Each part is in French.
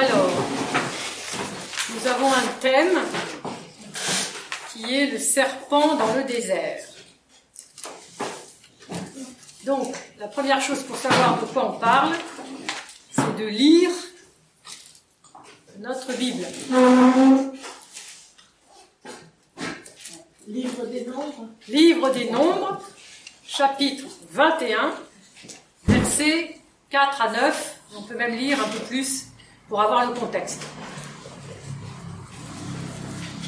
Alors, nous avons un thème qui est le serpent dans le désert. Donc, la première chose pour savoir de quoi on parle, c'est de lire notre Bible. Livre des nombres. Livre des Nombres, chapitre 21, versets 4 à 9. On peut même lire un peu plus pour avoir le contexte.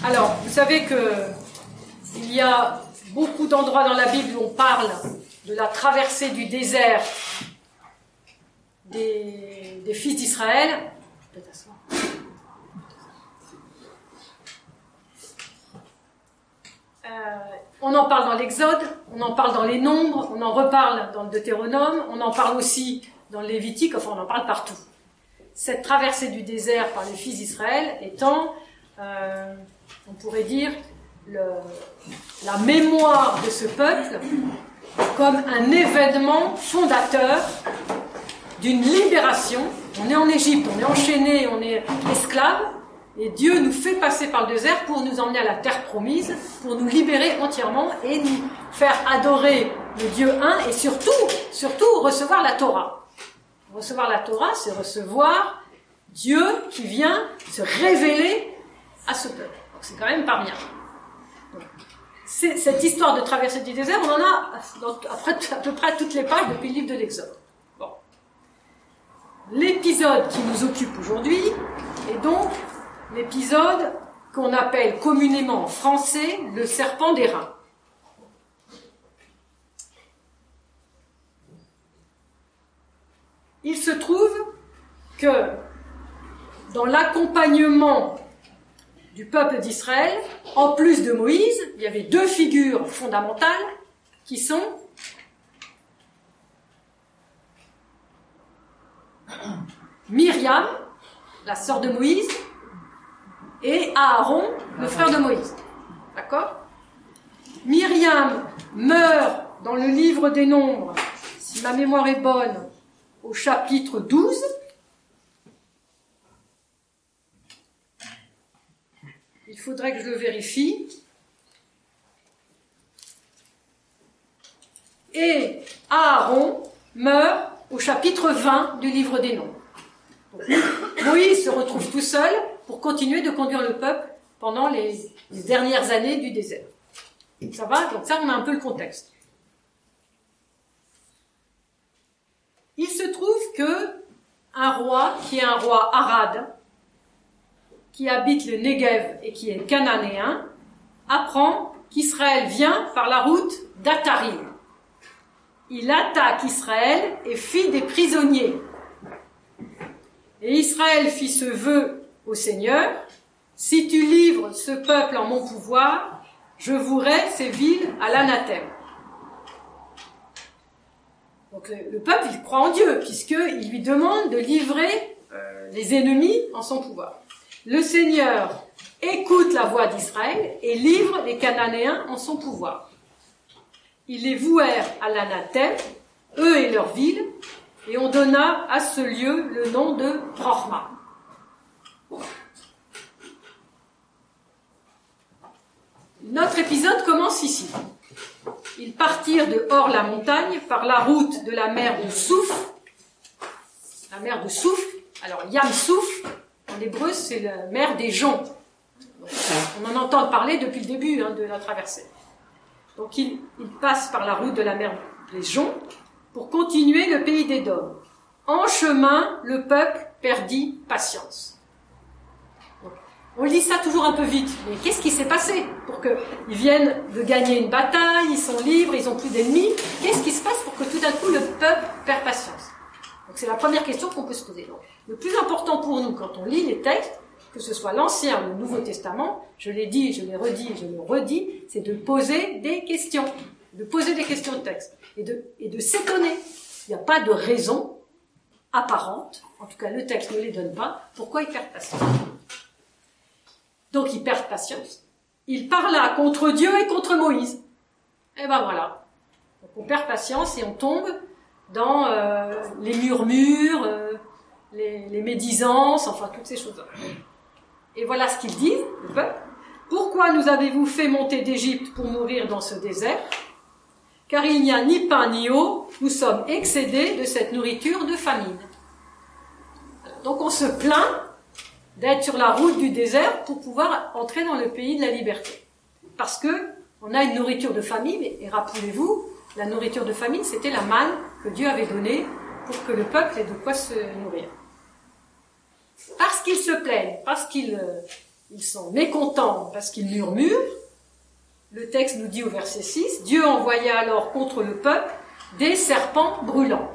Alors, vous savez que il y a beaucoup d'endroits dans la Bible où on parle de la traversée du désert des, fils d'Israël. Euh, on en parle dans l'Exode, on en parle dans les Nombres, on en reparle dans le Deutéronome, on en parle aussi dans le Lévitique, enfin on en parle partout. Cette traversée du désert par les fils d'Israël étant, euh, on pourrait dire, la mémoire de ce peuple comme un événement fondateur d'une libération. On est en Égypte, on est enchaîné, on est esclave, et Dieu nous fait passer par le désert pour nous emmener à la terre promise, pour nous libérer entièrement et nous faire adorer le Dieu un et surtout, surtout recevoir la Torah. Recevoir la Torah, c'est recevoir Dieu qui vient se révéler à ce peuple. C'est quand même pas rien. Cette histoire de traversée du désert, on en a à peu près toutes les pages depuis le livre de l'Exode. L'épisode qui nous occupe aujourd'hui est donc l'épisode qu'on appelle communément en français le serpent des reins. Il se trouve que dans l'accompagnement du peuple d'Israël, en plus de Moïse, il y avait deux figures fondamentales qui sont Myriam, la sœur de Moïse, et Aaron, le frère de Moïse. D'accord? Myriam meurt dans le livre des Nombres, si ma mémoire est bonne, au chapitre 12. Il faudrait que je le vérifie. Et Aaron meurt au chapitre 20 du livre des. Donc, Moïse se retrouve tout seul pour continuer de conduire le peuple pendant les dernières années du désert. Ça va? Donc ça, on a un peu le contexte. Il se trouve que un roi, qui est un roi arade, qui habite le Negev et qui est cananéen, apprend qu'Israël vient par la route d'Atarim. Il attaque Israël et fit des prisonniers. Et Israël fit ce vœu au Seigneur, si tu livres ce peuple en mon pouvoir, je vouerai ces villes à l'anathème. Donc le, le peuple, il croit en Dieu, puisqu'il lui demande de livrer euh, les ennemis en son pouvoir. Le Seigneur écoute la voix d'Israël et livre les Cananéens en son pouvoir. Ils les vouèrent à l'anathème, eux et leurs villes, et on donna à ce lieu le nom de Brochma. Notre épisode commence ici. Ils partirent de hors la montagne par la route de la mer de Souf. La mer de Souf. Alors, Yam Souf, en hébreu, c'est la mer des joncs. On en entend parler depuis le début hein, de la traversée. Donc, ils, ils passent par la route de la mer des joncs pour continuer le pays d'Édom. En chemin, le peuple perdit patience. On lit ça toujours un peu vite, mais qu'est-ce qui s'est passé pour qu'ils viennent de gagner une bataille, ils sont libres, ils ont plus d'ennemis? Qu'est-ce qui se passe pour que tout d'un coup le peuple perd patience? Donc c'est la première question qu'on peut se poser. Le plus important pour nous quand on lit les textes, que ce soit l'Ancien ou le Nouveau Testament, je l'ai dit, je l'ai redit, je le redis, c'est de poser des questions, de poser des questions de texte et de, et de s'étonner. Il n'y a pas de raison apparente, en tout cas le texte ne les donne pas, pourquoi ils perdent patience. Donc ils perdent patience. Ils parlent contre Dieu et contre Moïse. Et ben voilà. Donc on perd patience et on tombe dans euh, les murmures, euh, les, médisances, enfin toutes ces choses-là. Et voilà ce qu'ils disent, le peuple. Pourquoi nous avez-vous fait monter d'Égypte pour mourir dans ce désert? Car il n'y a ni pain ni eau, nous sommes excédés de cette nourriture de famine. Donc on se plaint d'être sur la route du désert pour pouvoir entrer dans le pays de la liberté. Parce que on a une nourriture de famine, et rappelez-vous, la nourriture de famine, c'était la manne que Dieu avait donnée pour que le peuple ait de quoi se nourrir. Parce qu'ils se plaignent, parce qu'ils euh, sont mécontents, parce qu'ils murmurent, le texte nous dit au verset 6, Dieu envoya alors contre le peuple des serpents brûlants,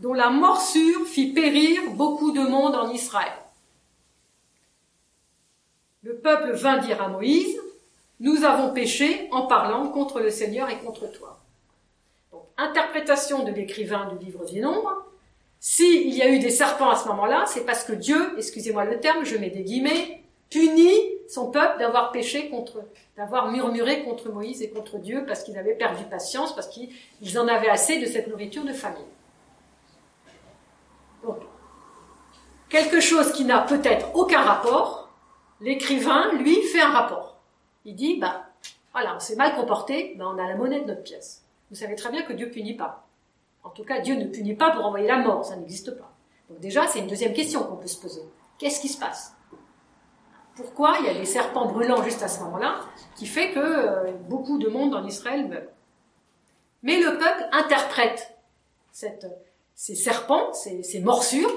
dont la morsure fit périr beaucoup de monde en Israël. Le peuple vint dire à Moïse, nous avons péché en parlant contre le Seigneur et contre toi. Donc, interprétation de l'écrivain du livre des Nombres. S'il y a eu des serpents à ce moment-là, c'est parce que Dieu, excusez-moi le terme, je mets des guillemets, punit son peuple d'avoir péché contre, d'avoir murmuré contre Moïse et contre Dieu parce qu'ils avaient perdu patience, parce qu'ils en avaient assez de cette nourriture de famille. Donc, quelque chose qui n'a peut-être aucun rapport, l'écrivain, lui, fait un rapport. Il dit, bah, voilà, on s'est mal comporté, bah, on a la monnaie de notre pièce. Vous savez très bien que Dieu punit pas. En tout cas, Dieu ne punit pas pour envoyer la mort, ça n'existe pas. Donc déjà, c'est une deuxième question qu'on peut se poser. Qu'est-ce qui se passe? Pourquoi il y a des serpents brûlants juste à ce moment-là, qui fait que euh, beaucoup de monde en Israël meurt? Mais le peuple interprète ces serpents, ces morsures,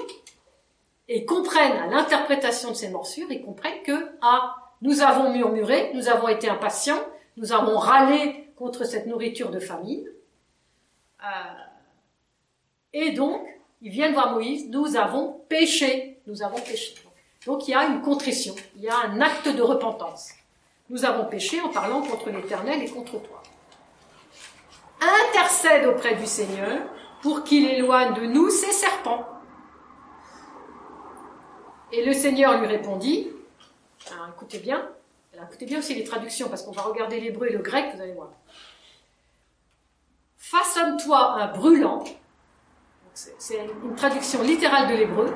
et comprennent à l'interprétation de ces morsures, ils comprennent que, ah, nous avons murmuré, nous avons été impatients, nous avons râlé contre cette nourriture de famine. Euh, et donc, ils viennent voir Moïse, nous avons péché, nous avons péché. Donc il y a une contrition, il y a un acte de repentance. Nous avons péché en parlant contre l'Éternel et contre toi. Intercède auprès du Seigneur pour qu'il éloigne de nous ces serpents. Et le Seigneur lui répondit, écoutez bien, écoutez bien aussi les traductions, parce qu'on va regarder l'hébreu et le grec, vous allez voir. Façonne-toi un brûlant. C'est une traduction littérale de l'hébreu.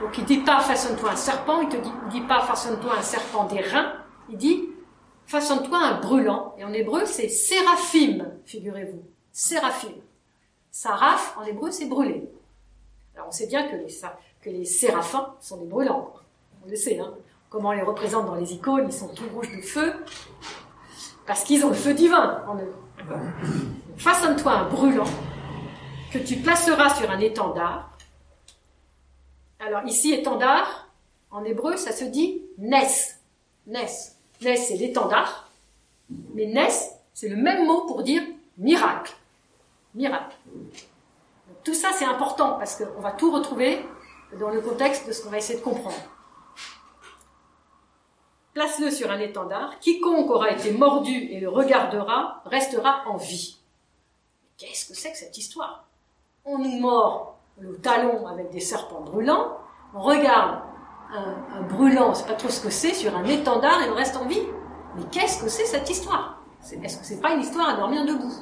Donc il dit pas façonne-toi un serpent, il te dit, dit pas façonne-toi un serpent des reins, il dit façonne-toi un brûlant. Et en hébreu c'est séraphim, figurez-vous. Séraphim. Saraf en hébreu c'est brûler. Alors on sait bien que les, que les séraphins sont des brûlants. On le sait, hein comment on les représente dans les icônes, ils sont tout rouges de feu, parce qu'ils ont le feu divin en eux. Façonne-toi un brûlant que tu placeras sur un étendard. Alors ici, étendard, en hébreu, ça se dit nes. Nes. Nes, c'est l'étendard. Mais nes, c'est le même mot pour dire miracle. Miracle. tout ça, c'est important parce qu'on va tout retrouver dans le contexte de ce qu'on va essayer de comprendre. Place-le sur un étendard, quiconque aura été mordu et le regardera restera en vie. Qu'est-ce que c'est que cette histoire? On nous mord le talon avec des serpents brûlants, on regarde un, brûlant, on sait pas trop ce que c'est, sur un étendard et on reste en vie. Mais qu'est-ce que c'est cette histoire? Est-ce que c'est pas une histoire à dormir debout?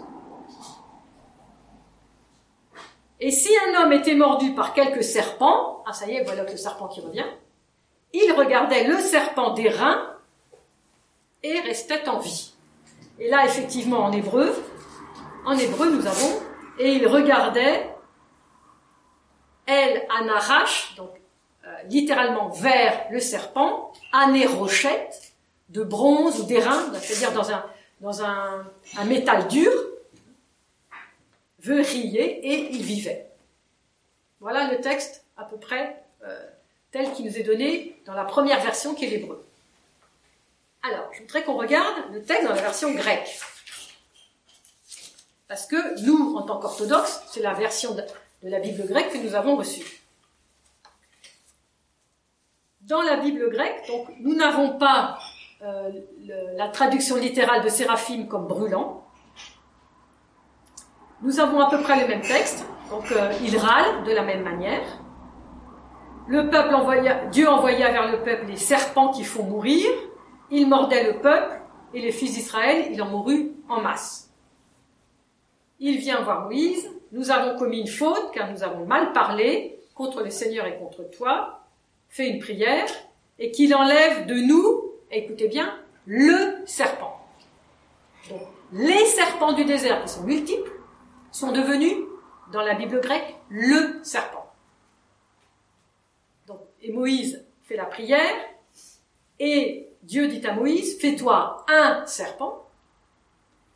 Et si un homme était mordu par quelques serpents, ah ça y est, voilà le serpent qui revient, il regardait le serpent des reins et restait en vie. Et là, effectivement, en hébreu, en hébreu, nous avons, et il regardait El Anarash, donc euh, littéralement vers le serpent, Ané rochette, de bronze ou d'airain, c'est-à-dire dans un, dans un métal dur, veut et il vivait. Voilà le texte à peu près euh, tel qu'il nous est donné dans la première version qui est l'hébreu. Alors, je voudrais qu'on regarde le texte dans la version grecque. Parce que nous, en tant qu'orthodoxes, c'est la version de, la Bible grecque que nous avons reçue. Dans la Bible grecque, donc, nous n'avons pas euh, la traduction littérale de Séraphim comme brûlant. Nous avons à peu près le même texte, donc euh, il râle de la même manière. Le peuple envoya, Dieu envoya vers le peuple les serpents qui font mourir. Ils mordaient le peuple et les fils d'Israël, il en mourut en masse. Il vient voir Moïse nous avons commis une faute car nous avons mal parlé contre le Seigneur et contre toi. Fais une prière et qu'il enlève de nous, écoutez bien, le serpent. Donc, les serpents du désert, qui sont multiples, sont devenus, dans la Bible grecque, le serpent. Et Moïse fait la prière, et Dieu dit à Moïse, fais-toi un serpent,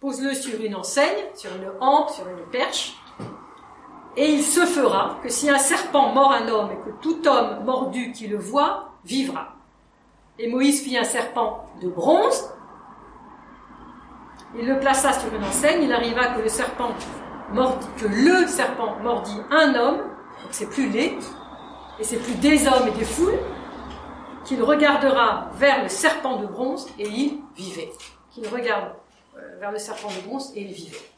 pose-le sur une enseigne, sur une hampe, sur une perche, et il se fera que si un serpent mord un homme et que tout homme mordu qui le voit vivra. Et Moïse fit un serpent de bronze, il le plaça sur une enseigne, il arriva que le serpent que le serpent mordit un homme, donc c'est plus les, et c'est plus des hommes et des foules, qu'il regardera vers le serpent de bronze et il vivait. Qu'il regarde euh, vers le serpent de bronze et il vivait.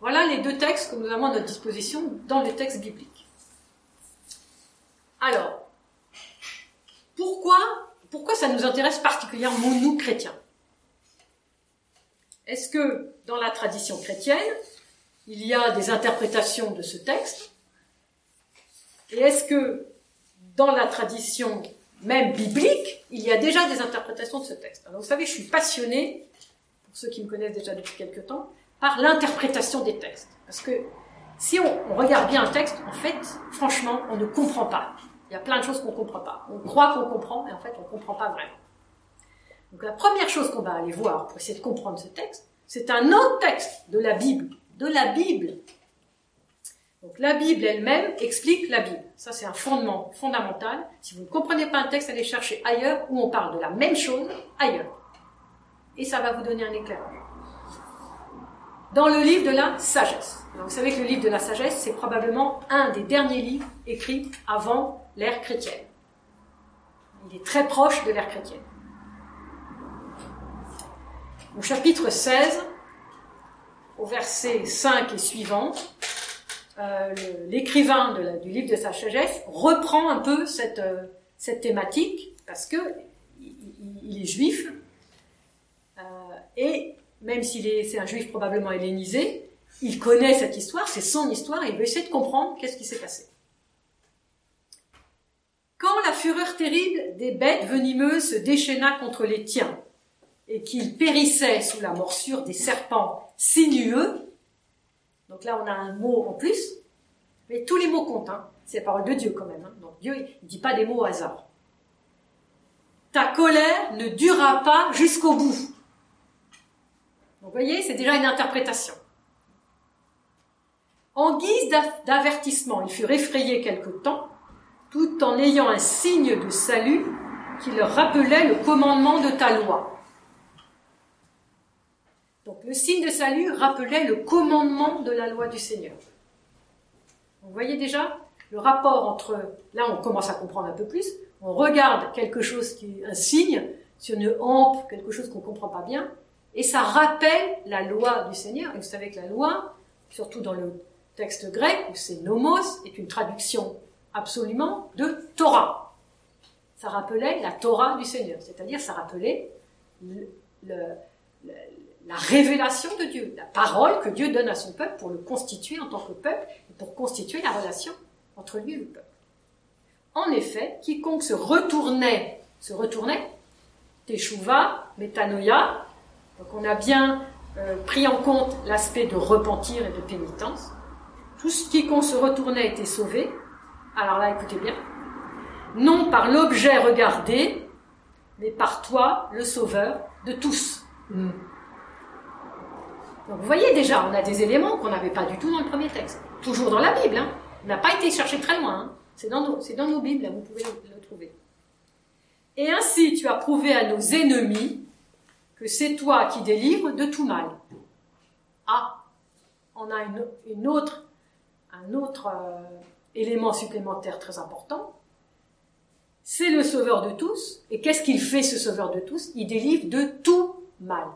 Voilà les deux textes que nous avons à notre disposition dans le texte biblique. Alors, pourquoi, pourquoi ça nous intéresse particulièrement, nous, chrétiens? Est-ce que dans la tradition chrétienne, il y a des interprétations de ce texte Et est-ce que dans la tradition même biblique, il y a déjà des interprétations de ce texte? Alors vous savez, je suis passionnée, pour ceux qui me connaissent déjà depuis quelque temps, par l'interprétation des textes. Parce que si on, regarde bien un texte, en fait, franchement, on ne comprend pas. Il y a plein de choses qu'on ne comprend pas. On croit qu'on comprend, mais en fait, on ne comprend pas vraiment. Donc la première chose qu'on va aller voir pour essayer de comprendre ce texte, c'est un autre texte de la Bible. De la Bible. Donc la Bible elle-même explique la Bible. Ça, c'est un fondement fondamental. Si vous ne comprenez pas un texte, allez chercher ailleurs où on parle de la même chose ailleurs. Et ça va vous donner un éclairage dans le livre de la sagesse. vous savez que le livre de la sagesse, c'est probablement un des derniers livres écrits avant l'ère chrétienne. Il est très proche de l'ère chrétienne. Au chapitre 16, au verset 5 et suivant, euh, l'écrivain du livre de sa reprend un peu cette, euh, cette thématique parce que il, est juif euh, et même s'il est, un juif probablement hellénisé, il connaît cette histoire, c'est son histoire, il veut essayer de comprendre qu'est-ce qui s'est passé. Quand la fureur terrible des bêtes venimeuses se déchaîna contre les tiens, et qu'ils périssaient sous la morsure des serpents sinueux, donc là on a un mot en plus, mais tous les mots comptent, hein. c'est la parole de Dieu quand même, hein. donc Dieu ne dit pas des mots au hasard. Ta colère ne durera pas jusqu'au bout. Vous voyez, c'est déjà une interprétation. En guise d'avertissement, ils furent effrayés quelque temps, tout en ayant un signe de salut qui leur rappelait le commandement de ta loi. Donc le signe de salut rappelait le commandement de la loi du Seigneur. Vous voyez déjà le rapport entre, là on commence à comprendre un peu plus, on regarde quelque chose qui un signe sur une hampe, quelque chose qu'on ne comprend pas bien, et ça rappelle la loi du Seigneur. Et vous savez que la loi, surtout dans le texte grec, où c'est nomos, est une traduction absolument de Torah. Ça rappelait la Torah du Seigneur, c'est-à-dire ça rappelait la révélation de Dieu, la parole que Dieu donne à son peuple pour le constituer en tant que peuple et pour constituer la relation entre lui et le peuple. En effet, quiconque se retournait, se retournait, teshuva, metanoia, donc on a bien euh, pris en compte l'aspect de repentir et de pénitence. Tout ce qui qu'on se retournait était sauvé. Alors là, écoutez bien. Non par l'objet regardé, mais par toi, le sauveur de tous. Mm. Donc vous voyez déjà, on a des éléments qu'on n'avait pas du tout dans le premier texte. Toujours dans la Bible. Hein. On n'a pas été chercher très loin. Hein. C'est dans, nos, dans nos Bibles, là, vous pouvez le trouver. Et ainsi, tu as prouvé à nos ennemis que c'est toi qui délivres de tout mal. Ah, on a une, autre, un autre euh, élément supplémentaire très important. C'est le sauveur de tous. Et qu'est-ce qu'il fait, ce sauveur de tous? Il délivre de tout mal.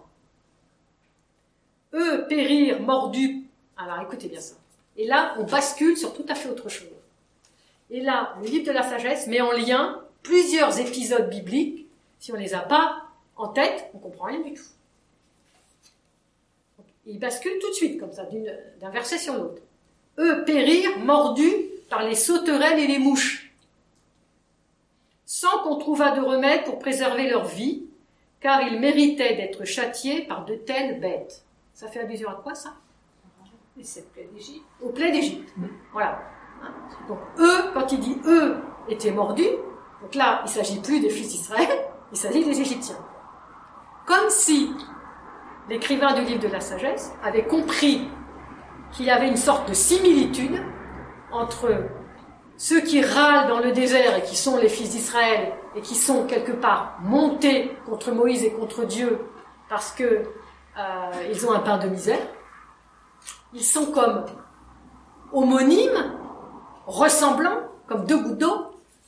Eux périr mordus. Alors écoutez bien ça. Et là, on bascule sur tout à fait autre chose. Et là, le livre de la sagesse met en lien plusieurs épisodes bibliques. Si on ne les a pas en tête, on comprend rien du tout. il bascule tout de suite, comme ça, d'un verset sur l'autre. eux périrent mordus par les sauterelles et les mouches, sans qu'on trouvât de remède pour préserver leur vie, car ils méritaient d'être châtiés par de telles bêtes. Ça fait allusion à quoi ça Au plaie d'Égypte. Voilà. Donc eux, quand il dit eux étaient mordus, donc là, il ne s'agit plus des fils d'Israël, il s'agit des Égyptiens. Comme si l'écrivain du livre de la sagesse avait compris qu'il y avait une sorte de similitude entre ceux qui râlent dans le désert et qui sont les fils d'Israël et qui sont quelque part montés contre Moïse et contre Dieu parce que euh, ils ont un pain de misère. Ils sont comme homonymes, ressemblants, comme deux gouttes d'eau,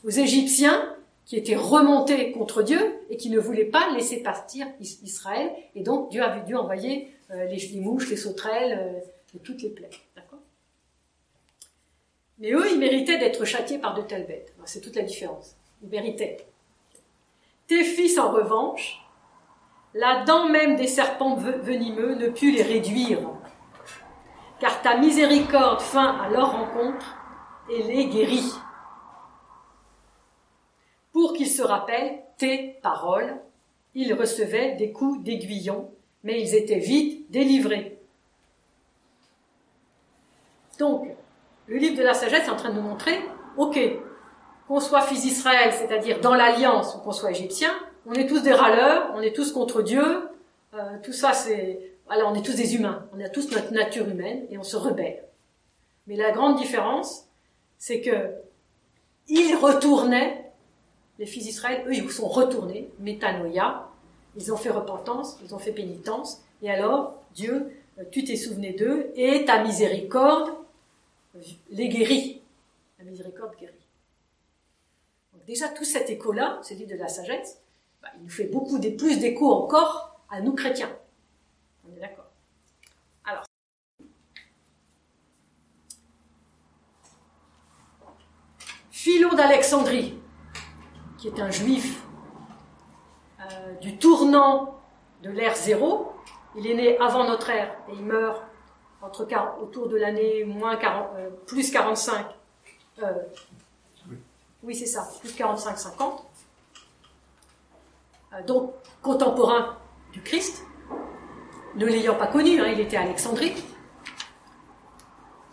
aux Égyptiens qui étaient remontés contre Dieu et qui ne voulaient pas laisser partir Israël. Et donc Dieu avait dû envoyer euh, les, mouches, les sauterelles euh, et toutes les plaies. Mais eux, ils méritaient d'être châtiés par de telles bêtes. C'est toute la différence. Ils méritaient. Tes fils, en revanche, la dent même des serpents venimeux ne put les réduire, car ta miséricorde vint à leur rencontre et les guérit pour qu'ils se rappellent tes paroles. Ils recevaient des coups d'aiguillon, mais ils étaient vite délivrés. Donc, le livre de la sagesse est en train de nous montrer, ok, qu'on soit fils d'Israël, c'est-à-dire dans l'alliance, ou qu'on soit égyptien, on est tous des râleurs, on est tous contre Dieu, euh, tout ça c'est... Alors on est tous des humains, on a tous notre nature humaine et on se rebelle. Mais la grande différence, c'est que ils retournaient les fils d'Israël, eux, ils sont retournés, métanoïa, ils ont fait repentance, ils ont fait pénitence, et alors, Dieu, euh, tu t'es souvenu d'eux, et ta miséricorde les guérit. La miséricorde guérit. Déjà, tout cet écho-là, celui de la sagesse, il nous fait beaucoup des, plus d'écho encore à nous chrétiens. On est d'accord Alors, Philon d'Alexandrie, qui est un juif euh, du tournant de l'ère zéro. Il est né avant notre ère et il meurt entre, autour de l'année moins 40, euh, plus 45. Euh, oui, c'est ça, plus 45-50. Donc contemporain du Christ, ne l'ayant pas connu, hein, il était à Alexandrie.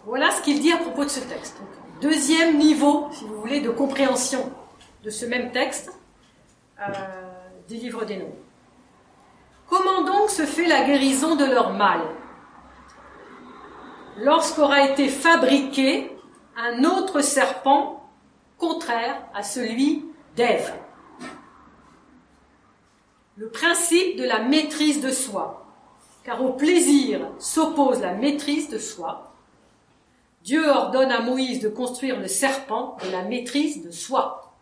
Voilà ce qu'il dit à propos de ce texte. deuxième niveau, si vous voulez, de compréhension de ce même texte euh, des des noms. Comment donc se fait la guérison de leur mal? Lorsqu'aura été fabriqué un autre serpent contraire à celui d'Ève. Le principe de la maîtrise de soi, car au plaisir s'oppose la maîtrise de soi. Dieu ordonne à Moïse de construire le serpent de la maîtrise de soi.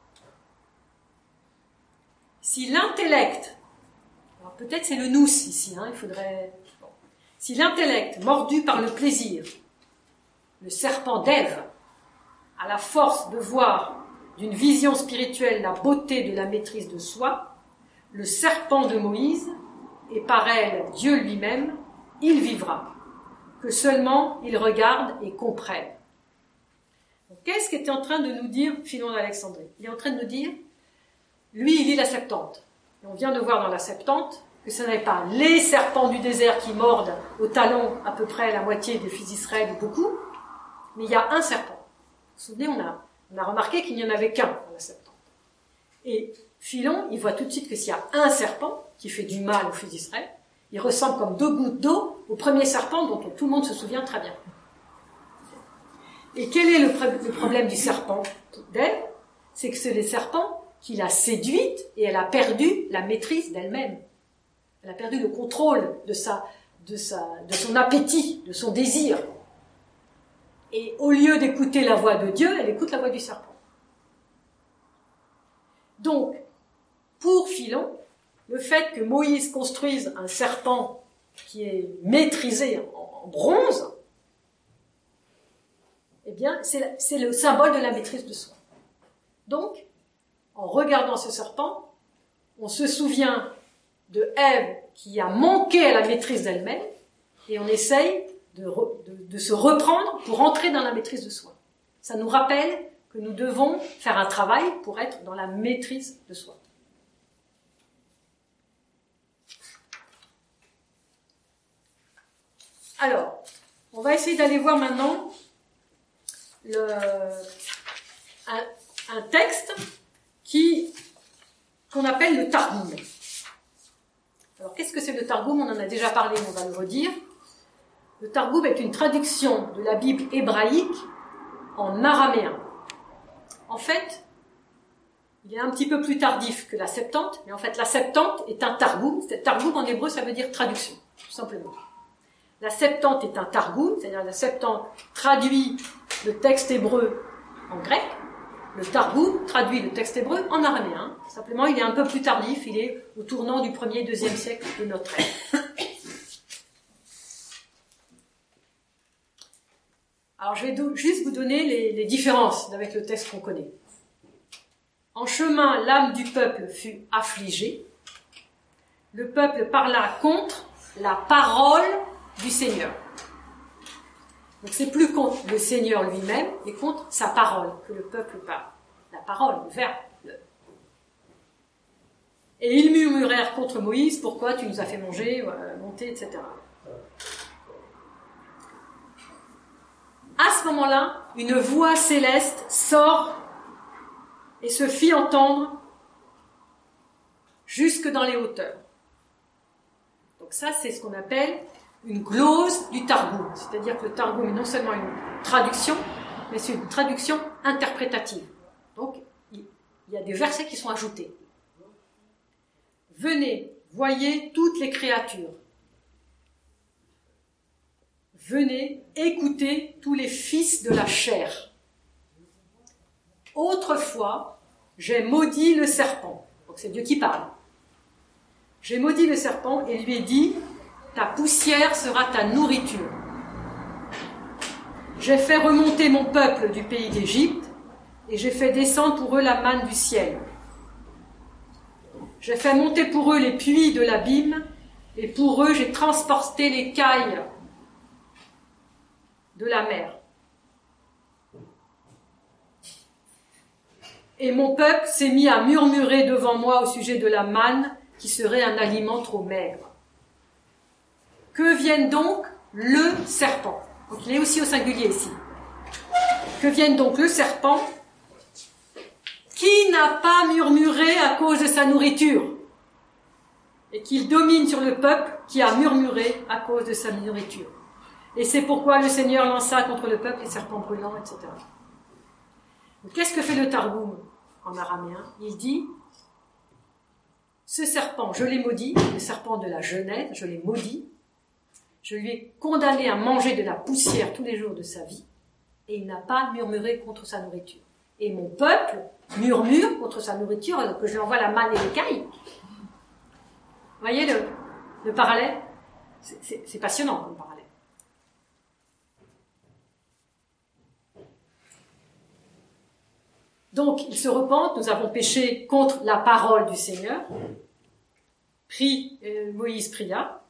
Si l'intellect, alors peut-être c'est le nous ici, hein, il faudrait. Si l'intellect, mordu par le plaisir, le serpent d'Ève, a la force de voir d'une vision spirituelle la beauté de la maîtrise de soi, le serpent de Moïse, et par elle Dieu lui-même, il vivra, que seulement il regarde et comprenne. Qu'est-ce qu'était en train de nous dire Philon d'Alexandrie? Il est en train de nous dire lui, il lit la Septante. Et on vient de voir dans la Septante que ce n'est pas les serpents du désert qui mordent au talon à peu près la moitié des fils d'Israël ou beaucoup, mais il y a un serpent. Vous vous souvenez, on a, on a remarqué qu'il n'y en avait qu'un dans la Septante. Et Philon, il voit tout de suite que s'il y a un serpent qui fait du mal aux fils d'Israël, il ressemble comme deux gouttes d'eau au premier serpent dont tout le monde se souvient très bien. Et quel est le, le problème du serpent d'elle? C'est que c'est les serpents qui l'a séduite et elle a perdu la maîtrise d'elle-même. Elle a perdu le contrôle de, sa, de, sa, de son appétit, de son désir. Et au lieu d'écouter la voix de Dieu, elle écoute la voix du serpent. Donc, pour Philon, le fait que Moïse construise un serpent qui est maîtrisé en, bronze, eh bien, c'est le symbole de la maîtrise de soi. Donc, en regardant ce serpent, on se souvient de Ève qui a manqué à la maîtrise d'elle-même, et on essaye de, se reprendre pour entrer dans la maîtrise de soi. Ça nous rappelle que nous devons faire un travail pour être dans la maîtrise de soi. Alors, on va essayer d'aller voir maintenant un, texte qui qu'on appelle le Targum. Alors, qu'est-ce que c'est le Targum? On en a déjà parlé, mais on va le redire. Le Targum est une traduction de la Bible hébraïque en araméen. En fait, il est un petit peu plus tardif que la Septante, mais en fait, la Septante est un Targum. Targum en hébreu, ça veut dire traduction, tout simplement. La Septante est un Targum, c'est-à-dire la Septante traduit le texte hébreu en grec. Le Targum traduit le texte hébreu en araméen. Simplement, il est un peu plus tardif, il est au tournant du 1er, 2e siècle de notre ère. Alors je vais juste vous donner les, différences avec le texte qu'on connaît. En chemin, l'âme du peuple fut affligée. Le peuple parla contre la parole du Seigneur. Donc c'est plus contre le Seigneur lui-même, mais contre sa parole que le peuple parle. La parole, le verbe. Et ils murmurèrent contre Moïse, pourquoi tu nous as fait manger, euh, monter, etc. à ce moment-là, une voix céleste sort et se fit entendre jusque dans les hauteurs. Donc ça, c'est ce qu'on appelle une glose du Targum. C'est-à-dire que le Targum est non seulement une traduction, mais c'est une traduction interprétative. Donc, il y a des versets qui sont ajoutés. Venez, voyez toutes les créatures, Venez écouter tous les fils de la chair. Autrefois, j'ai maudit le serpent. Donc c'est Dieu qui parle. J'ai maudit le serpent et lui ai dit, ta poussière sera ta nourriture. J'ai fait remonter mon peuple du pays d'Égypte et j'ai fait descendre pour eux la manne du ciel. J'ai fait monter pour eux les puits de l'abîme et pour eux j'ai transporté les cailles de la mer. Et mon peuple s'est mis à murmurer devant moi au sujet de la manne qui serait un aliment trop maigre. Que vienne donc le serpent? Donc il est aussi au singulier ici. Que vienne donc le serpent qui n'a pas murmuré à cause de sa nourriture et qu'il domine sur le peuple qui a murmuré à cause de sa nourriture? Et c'est pourquoi le Seigneur lança contre le peuple les serpents brûlants, etc. Qu'est-ce que fait le Targum en araméen? Il dit Ce serpent, je l'ai maudit, le serpent de la Genèse, je l'ai maudit. Je lui ai condamné à manger de la poussière tous les jours de sa vie, et il n'a pas murmuré contre sa nourriture. Et mon peuple murmure contre sa nourriture alors que je lui envoie la manne et l'écaille. Vous voyez le, le parallèle? C'est passionnant comme parallèle. Donc, ils se repentent, nous avons péché contre la parole du Seigneur. Prie, euh, Moïse pria.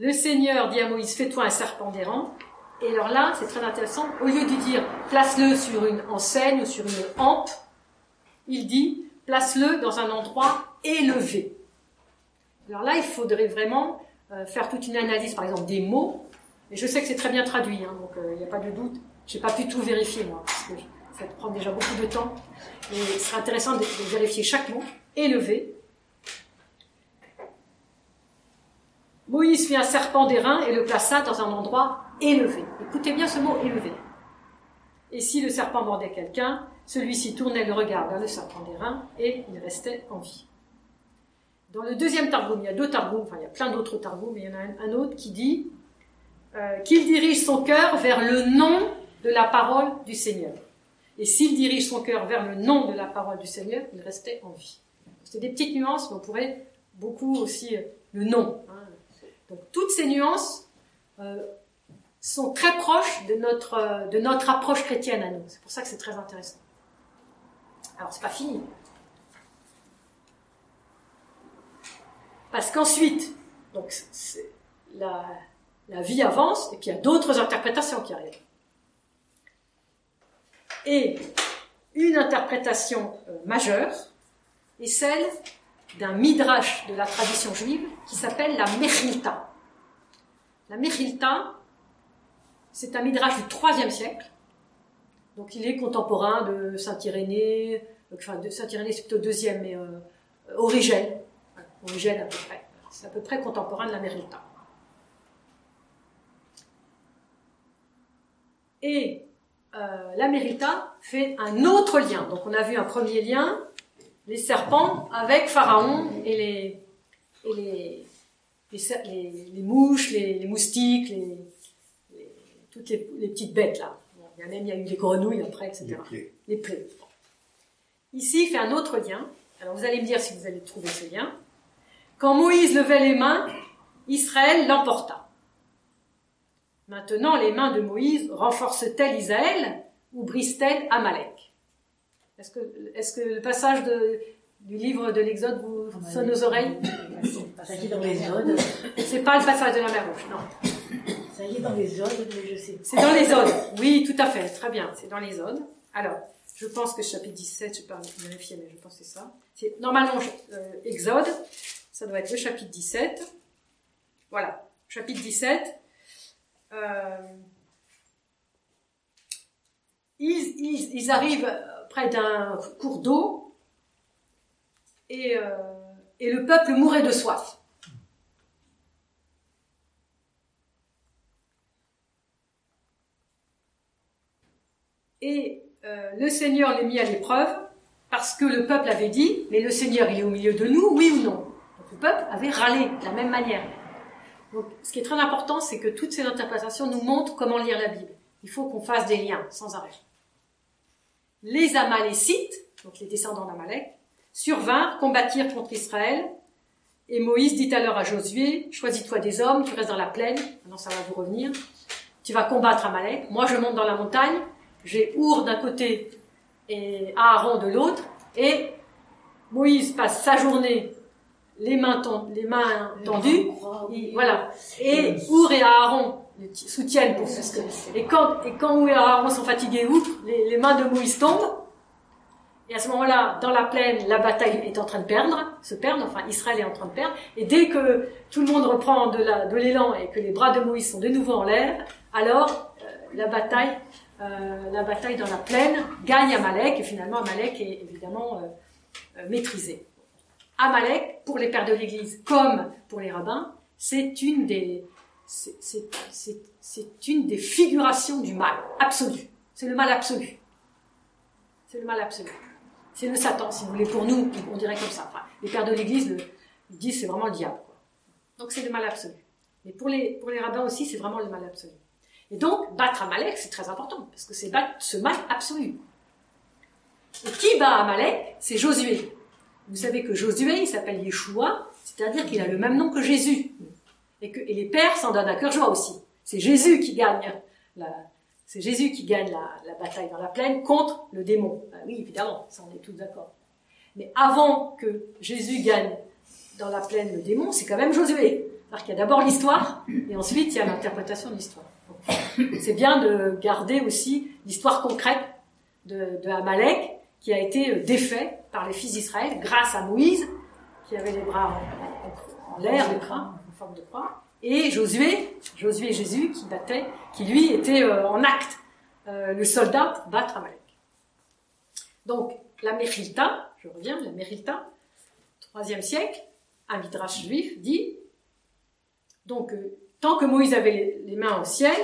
Le Seigneur dit à Moïse, fais-toi un serpent d'errant. Et alors là, c'est très intéressant, au lieu de dire, place-le sur une enseigne ou sur une hampe, il dit, place-le dans un endroit élevé. Alors là, il faudrait vraiment euh, faire toute une analyse, par exemple, des mots. Et je sais que c'est très bien traduit, hein, donc euh, il n'y a pas de doute. J'ai pas pu tout vérifier, moi, ça prend déjà beaucoup de temps. Et ce serait intéressant de, vérifier chaque mot. Élevé. Moïse fit un serpent d'airain et le plaça dans un endroit élevé. Écoutez bien ce mot élevé. Et si le serpent mordait quelqu'un, celui-ci tournait le regard vers le serpent d'airain et il restait en vie. Dans le deuxième Targum, il y a deux Targums, enfin il y a plein d'autres Targums, mais il y en a un, autre qui dit euh, qu'il dirige son cœur vers le nom de la parole du Seigneur. Et s'il dirige son cœur vers le nom de la parole du Seigneur, il restait en vie. C'est des petites nuances, mais on pourrait beaucoup aussi euh, le nom. Hein. Donc toutes ces nuances euh, sont très proches de notre, euh, de notre approche chrétienne à nous. C'est pour ça que c'est très intéressant. Alors c'est pas fini. Parce qu'ensuite, donc la, la vie avance, et puis il y a d'autres interprétations qui arrivent. Et une interprétation euh, majeure est celle d'un midrash de la tradition juive qui s'appelle la Mechilta. La Mechilta, c'est un midrash du IIIe siècle, donc il est contemporain de Saint Irénée, enfin de Saint Irénée c'est plutôt deuxième, mais euh, Origène, Origène à peu près. C'est à peu près contemporain de la Mechilta. Et euh, la Mérita fait un autre lien. Donc on a vu un premier lien, les serpents avec Pharaon et les, et les, les, mouches, les, moustiques, toutes les, petites bêtes là. il y a même il y a eu les grenouilles après, etc. Les plaies. Ici, il fait un autre lien. Alors vous allez me dire si vous allez trouver ce lien. Quand Moïse levait les mains, Israël l'emporta. Maintenant, les mains de Moïse renforcent-elles Isaël ou brisent-elles Amalek? Est-ce que, est que le passage du livre de l'Exode vous sonne aux oreilles? Ça dans les odes. C'est pas le passage de la mer Rouge, non. Ça y est dans les odes, mais je sais. C'est dans les odes. Oui, tout à fait. Très bien. C'est dans les odes. Alors, je pense que chapitre 17, je ne vais pas vérifier, mais je pense que c'est ça. C'est normalement euh, Exode. Ça doit être le chapitre 17. Voilà. Chapitre 17. Euh, ils, arrivent près d'un cours d'eau et, euh, le peuple mourait de soif. Et euh, le Seigneur les mit à l'épreuve parce que le peuple avait dit, mais le Seigneur est au milieu de nous, oui ou non le peuple avait râlé de la même manière. Donc, ce qui est très important, c'est que toutes ces interprétations nous montrent comment lire la Bible. Il faut qu'on fasse des liens sans arrêt. Les Amalécites, donc les descendants d'Amalek, survinrent, combattirent contre Israël, et Moïse dit alors à Josué, choisis-toi des hommes, tu restes dans la plaine, maintenant ça va vous revenir, tu vas combattre Amalek, moi je monte dans la montagne, j'ai Our d'un côté et Aaron de l'autre, et Moïse passe sa journée les mains, les mains tendues, et, voilà. Et Our et Aaron soutiennent pour parce que, et quand, et quand Our et Aaron sont fatigués, outre, les, les mains de Moïse tombent, et à ce moment-là, dans la plaine, la bataille est en train de perdre, se perdre, enfin Israël est en train de perdre, et dès que tout le monde reprend de l'élan de et que les bras de Moïse sont de nouveau en l'air, alors euh, la bataille, euh, la bataille dans la plaine gagne Amalek, et finalement Amalek est évidemment euh maîtrisé. Amalek, pour les pères de l'Église comme pour les rabbins, c'est une des, c'est une des figurations du mal absolu. C'est le mal absolu. C'est le mal absolu. C'est le Satan, si vous voulez, pour nous, on dirait comme ça. les pères de l'Église disent c'est vraiment le diable. Donc c'est le mal absolu. Mais pour les, pour les rabbins aussi, c'est vraiment le mal absolu. Et donc, battre Amalek, c'est très important, parce que c'est battre ce mal absolu. Et qui bat Amalek? C'est Josué. Vous savez que Josué, il s'appelle Yeshua, c'est-à-dire qu'il a le même nom que Jésus. Et, les pères s'en donnent à cœur joie aussi. C'est Jésus qui gagne la, c'est Jésus qui gagne la, bataille dans la plaine contre le démon. Ben oui, évidemment, ça on est tous d'accord. Mais avant que Jésus gagne dans la plaine le démon, c'est quand même Josué. Alors qu'il y a d'abord l'histoire, et ensuite il y a l'interprétation de l'histoire. C'est bien de garder aussi l'histoire concrète de, de Amalek, qui a été défait par les fils d'Israël grâce à Moïse, qui avait les bras en, l'air, les bras en forme de croix, et Josué, Josué et Jésus, qui battait, qui lui était euh, en acte euh, le soldat battre Amalek. Donc, la Mechilta, je reviens, la Mechilta, troisième siècle, un midrash juif dit, donc, euh, tant que Moïse avait les, mains au ciel,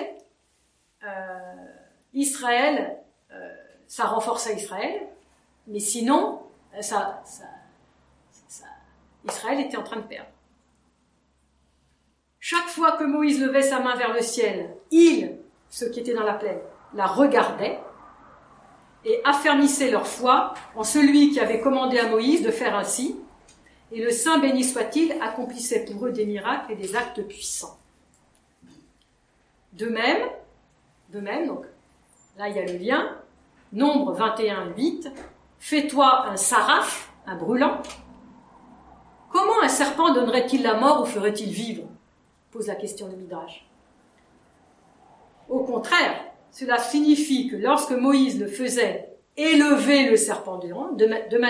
Israël, ça renforçait Israël, mais sinon, ça, Israël était en train de perdre. Chaque fois que Moïse levait sa main vers le ciel, ils, ceux qui étaient dans la plaine, la regardaient et affermissaient leur foi en celui qui avait commandé à Moïse de faire ainsi, et le Saint béni soit-il accomplissait pour eux des miracles et des actes puissants. De même, de même, donc là il y a le lien, nombre 21, 8, Fais-toi un saraf, un brûlant. Comment un serpent donnerait-il la mort ou ferait-il vivre? Pose la question de Midrash. Au contraire, cela signifie que lorsque Moïse le faisait élever le serpent brûlant, de, de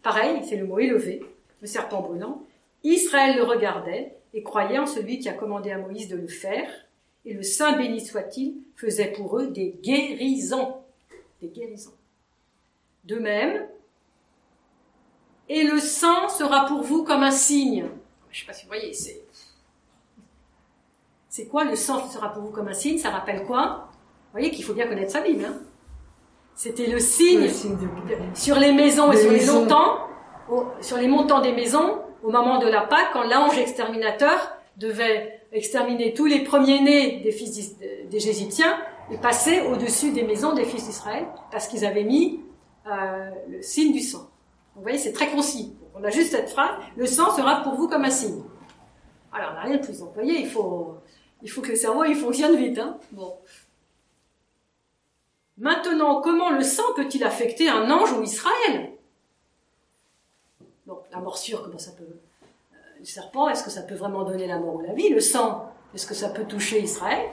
pareil, c'est le mot élever, le serpent brûlant, Israël le regardait et croyait en celui qui a commandé à Moïse de le faire, et le Saint béni soit-il faisait pour eux des guérisons. Des guérisons. De même, et le sang sera pour vous comme un signe. Je ne sais pas si vous voyez, c'est. C'est quoi le sang sera pour vous comme un signe? Ça rappelle quoi? Vous voyez qu'il faut bien connaître sa Bible. Hein C'était le signe, sur les maisons et sur les montants, sur les montants des maisons, au moment de la Pâque, quand l'ange exterminateur devait exterminer tous les premiers-nés des fils des Égyptiens et passer au-dessus des maisons des fils d'Israël, parce qu'ils avaient mis euh, le signe du sang. Vous voyez, c'est très concis. On a juste cette phrase, le sang sera pour vous comme un signe. Alors, on n'a rien de plus. voyez, il faut, il faut que le cerveau, il fonctionne vite. Hein bon. Maintenant, comment le sang peut-il affecter un ange ou Israël? La morsure, comment ça peut euh, Le serpent, est-ce que ça peut vraiment donner la mort ou la vie? Le sang, est-ce que ça peut toucher Israël?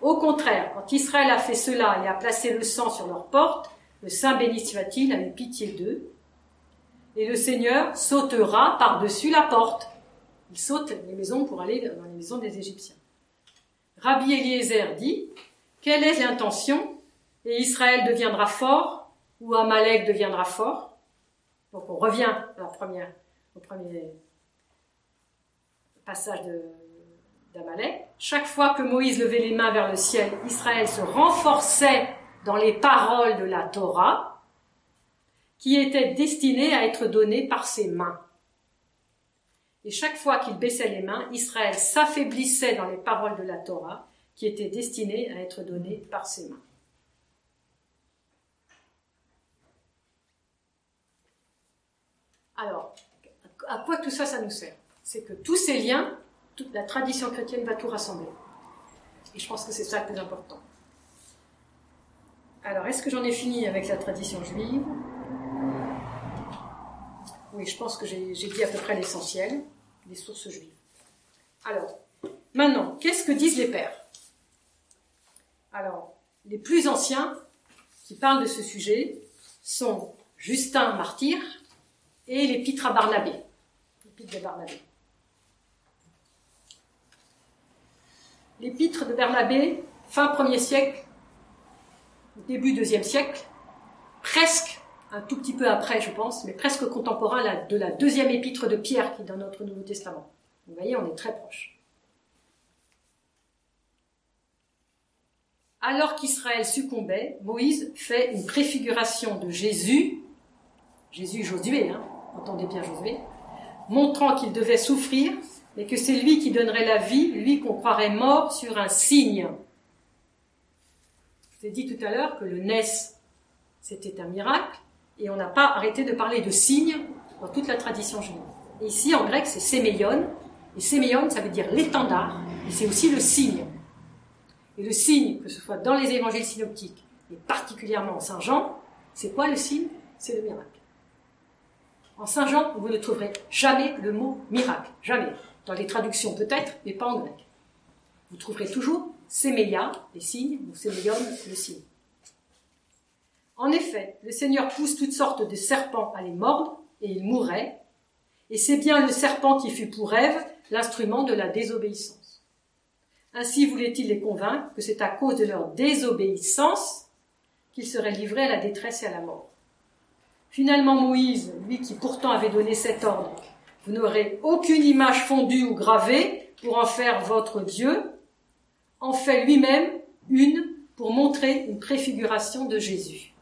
Au contraire, quand Israël a fait cela et a placé le sang sur leur porte, le Saint béni soit-il a pitié d'eux et le Seigneur sautera par-dessus la porte. Il saute les maisons pour aller dans les maisons des Égyptiens. Rabbi Eliezer dit, quelle est l'intention? Et Israël deviendra fort ou Amalek deviendra fort? Donc on revient au premier passage d'Amalek. Chaque fois que Moïse levait les mains vers le ciel, Israël se renforçait dans les paroles de la Torah qui était destiné à être donné par ses mains. Et chaque fois qu'il baissait les mains, Israël s'affaiblissait dans les paroles de la Torah, qui étaient destinées à être données par ses mains. Alors, à quoi tout ça, ça nous sert? C'est que tous ces liens, toute la tradition chrétienne va tout rassembler. Et je pense que c'est ça le plus important. Alors, est-ce que j'en ai fini avec la tradition juive? Oui, je pense que j'ai dit à peu près l'essentiel des sources juives. Alors, maintenant, qu'est-ce que disent les pères? Alors, les plus anciens qui parlent de ce sujet sont Justin Martyr et l'épître à Barnabé. L'épître de Barnabé. L'épître de Barnabé, fin 1er siècle, début 2e siècle, presque un tout petit peu après, je pense, mais presque contemporain de la deuxième épître de Pierre qui est dans notre Nouveau Testament. Vous voyez, on est très proche. Alors qu'Israël succombait, Moïse fait une préfiguration de Jésus, Jésus Josué, hein, entendez bien Josué, montrant qu'il devait souffrir, mais que c'est lui qui donnerait la vie, lui qu'on croirait mort sur un signe. Dit tout à l'heure que le NES, c'était un miracle, et on n'a pas arrêté de parler de signes dans toute la tradition juive. Et ici, en grec, c'est séméion. Et séméion, ça veut dire l'étendard. Et c'est aussi le signe. Et le signe, que ce soit dans les évangiles synoptiques, et particulièrement en Saint Jean, c'est quoi le signe? C'est le miracle. En Saint Jean, vous ne trouverez jamais le mot miracle. Jamais. Dans les traductions peut-être, mais pas en grec. Vous trouverez toujours séméia, les signes, ou séméion, le signe. En effet, le Seigneur pousse toutes sortes de serpents à les mordre, et ils mourraient, et c'est bien le serpent qui fut pour Ève l'instrument de la désobéissance. Ainsi voulait-il les convaincre que c'est à cause de leur désobéissance qu'ils seraient livrés à la détresse et à la mort. Finalement, Moïse, lui qui pourtant avait donné cet ordre, vous n'aurez aucune image fondue ou gravée pour en faire votre Dieu, en fait lui-même une pour montrer une préfiguration de Jésus.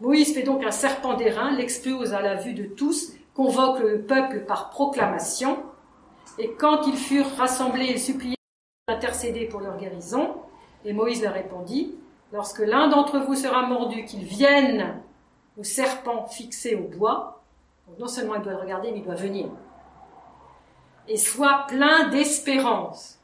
Moïse fait donc un serpent d'airain, l'expose à la vue de tous, convoque le peuple par proclamation, et quand ils furent rassemblés, ils suppliaient d'intercéder pour leur guérison, et Moïse leur répondit, lorsque l'un d'entre vous sera mordu, qu'il vienne au serpent fixé au bois, non seulement il doit le regarder, mais il doit venir, et soit plein d'espérance,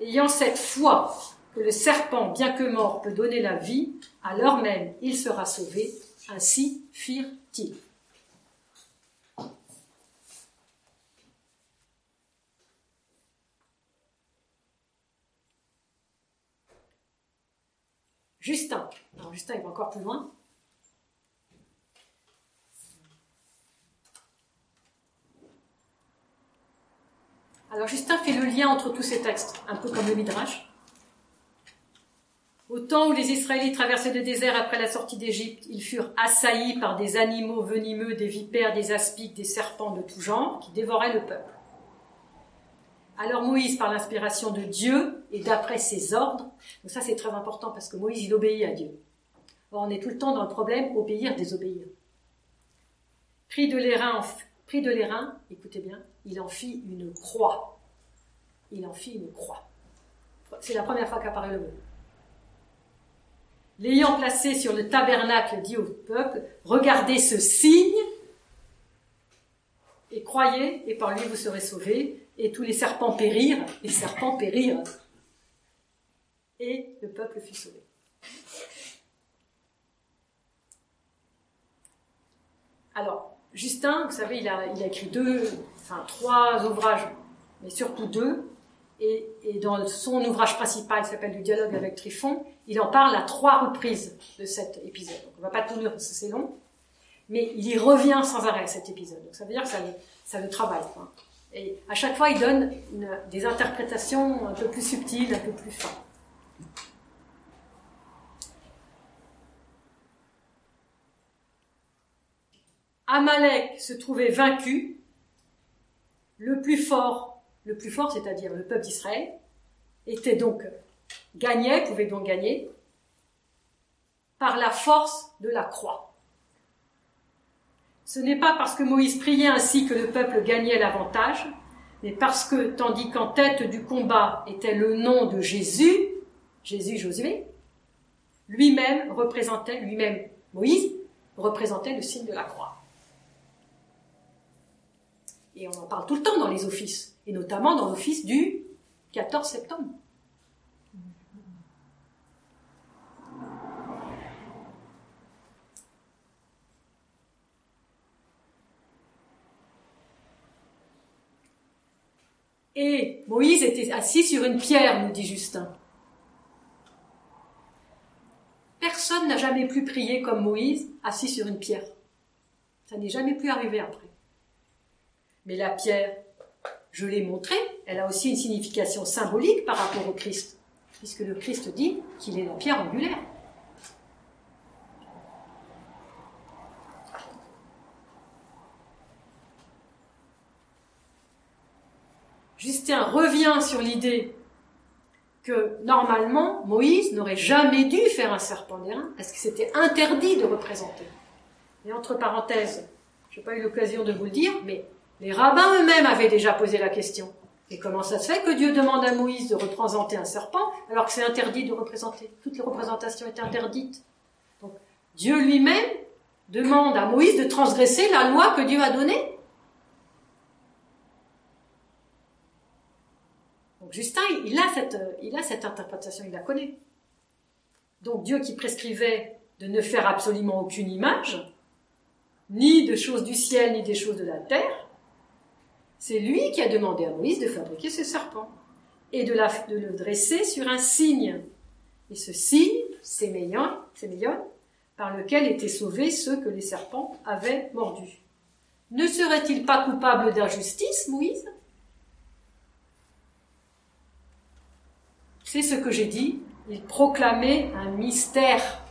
Ayant cette foi que le serpent, bien que mort, peut donner la vie, alors même il sera sauvé. Ainsi firent-ils. Justin. Alors Justin, il va encore plus loin. Alors Justin fait le lien entre tous ces textes, un peu comme le Midrash. Au temps où les Israélites traversaient le désert après la sortie d'Égypte, ils furent assaillis par des animaux venimeux, des vipères, des aspics, des serpents de tout genre, qui dévoraient le peuple. Alors Moïse, par l'inspiration de Dieu et d'après ses ordres, donc ça c'est très important parce que Moïse il obéit à Dieu. Or, on est tout le temps dans le problème obéir, désobéir. Pris de l'airain, pris de l'airain, écoutez bien, il en fit une croix. Il en fit une croix. C'est la première fois qu'apparaît le mot. L'ayant placé sur le tabernacle, dit au peuple, regardez ce signe et croyez, et par lui vous serez sauvés. Et tous les serpents périrent, les serpents périrent. Et le peuple fut sauvé. Alors, Justin, vous savez, il a, il a écrit deux, enfin trois ouvrages, mais surtout deux. Et, dans son ouvrage principal, qui s'appelle Du dialogue avec Trifon, il en parle à trois reprises de cet épisode. Donc, on ne va pas tout lire parce que c'est long, mais il y revient sans arrêt cet épisode. Donc ça veut dire que ça, ça le travaille. Et à chaque fois, il donne des interprétations un peu plus subtiles, un peu plus fines. Amalek se trouvait vaincu, le plus fort, le plus fort, c'est-à-dire le peuple d'Israël, était donc gagné, pouvait donc gagner par la force de la croix. Ce n'est pas parce que Moïse priait ainsi que le peuple gagnait l'avantage, mais parce que, tandis qu'en tête du combat était le nom de Jésus, Jésus Josué, lui-même représentait, lui-même Moïse, représentait le signe de la croix. Et on en parle tout le temps dans les offices, et notamment dans l'office du 14 septembre. Et Moïse était assis sur une pierre, nous dit Justin. Personne n'a jamais pu prier comme Moïse assis sur une pierre. Ça n'est jamais plus arrivé après. Mais la pierre, je l'ai montré, elle a aussi une signification symbolique par rapport au Christ, puisque le Christ dit qu'il est la pierre angulaire. Justin revient sur l'idée que normalement Moïse n'aurait jamais dû faire un serpent d'airain parce que c'était interdit de représenter. Et entre parenthèses, je n'ai pas eu l'occasion de vous le dire, mais les rabbins eux-mêmes avaient déjà posé la question. Et comment ça se fait que Dieu demande à Moïse de représenter un serpent alors que c'est interdit de représenter? Toutes les représentations étaient interdites. Donc Dieu lui-même demande à Moïse de transgresser la loi que Dieu a donnée. Justin, il a, cette, il a cette interprétation, il la connaît. Donc Dieu qui prescrivait de ne faire absolument aucune image, ni de choses du ciel, ni des choses de la terre, c'est lui qui a demandé à Moïse de fabriquer ce serpent et de, le dresser sur un signe. Et ce signe, c'est par lequel étaient sauvés ceux que les serpents avaient mordus. Ne serait-il pas coupable d'injustice, Moïse? C'est ce que j'ai dit. Il proclamait un mystère.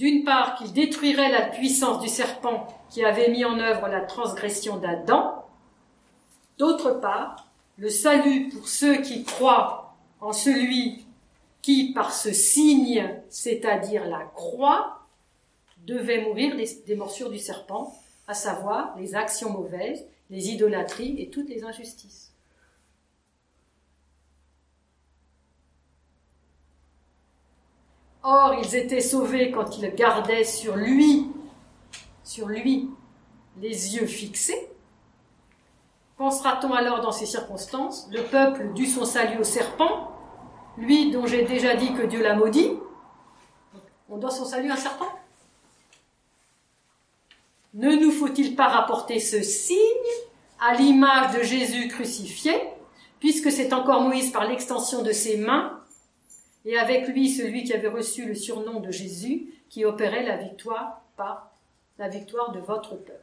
D'une part, qu'il détruirait la puissance du serpent qui avait mis en œuvre la transgression d'Adam. D'autre part, le salut pour ceux qui croient en celui qui, par ce signe, c'est-à-dire la croix, devait mourir des, des, morsures du serpent, à savoir les actions mauvaises, les idolâtries et toutes les injustices. Or, ils étaient sauvés quand ils gardaient sur lui, sur lui, les yeux fixés. Pensera-t-on alors dans ces circonstances Le peuple dut son salut au serpent, lui dont j'ai déjà dit que Dieu l'a maudit? On doit son salut à un serpent? Ne nous faut-il pas rapporter ce signe à l'image de Jésus crucifié, puisque c'est encore Moïse par l'extension de ses mains et avec lui celui qui avait reçu le surnom de Jésus, qui opérait la victoire par la victoire de votre peuple.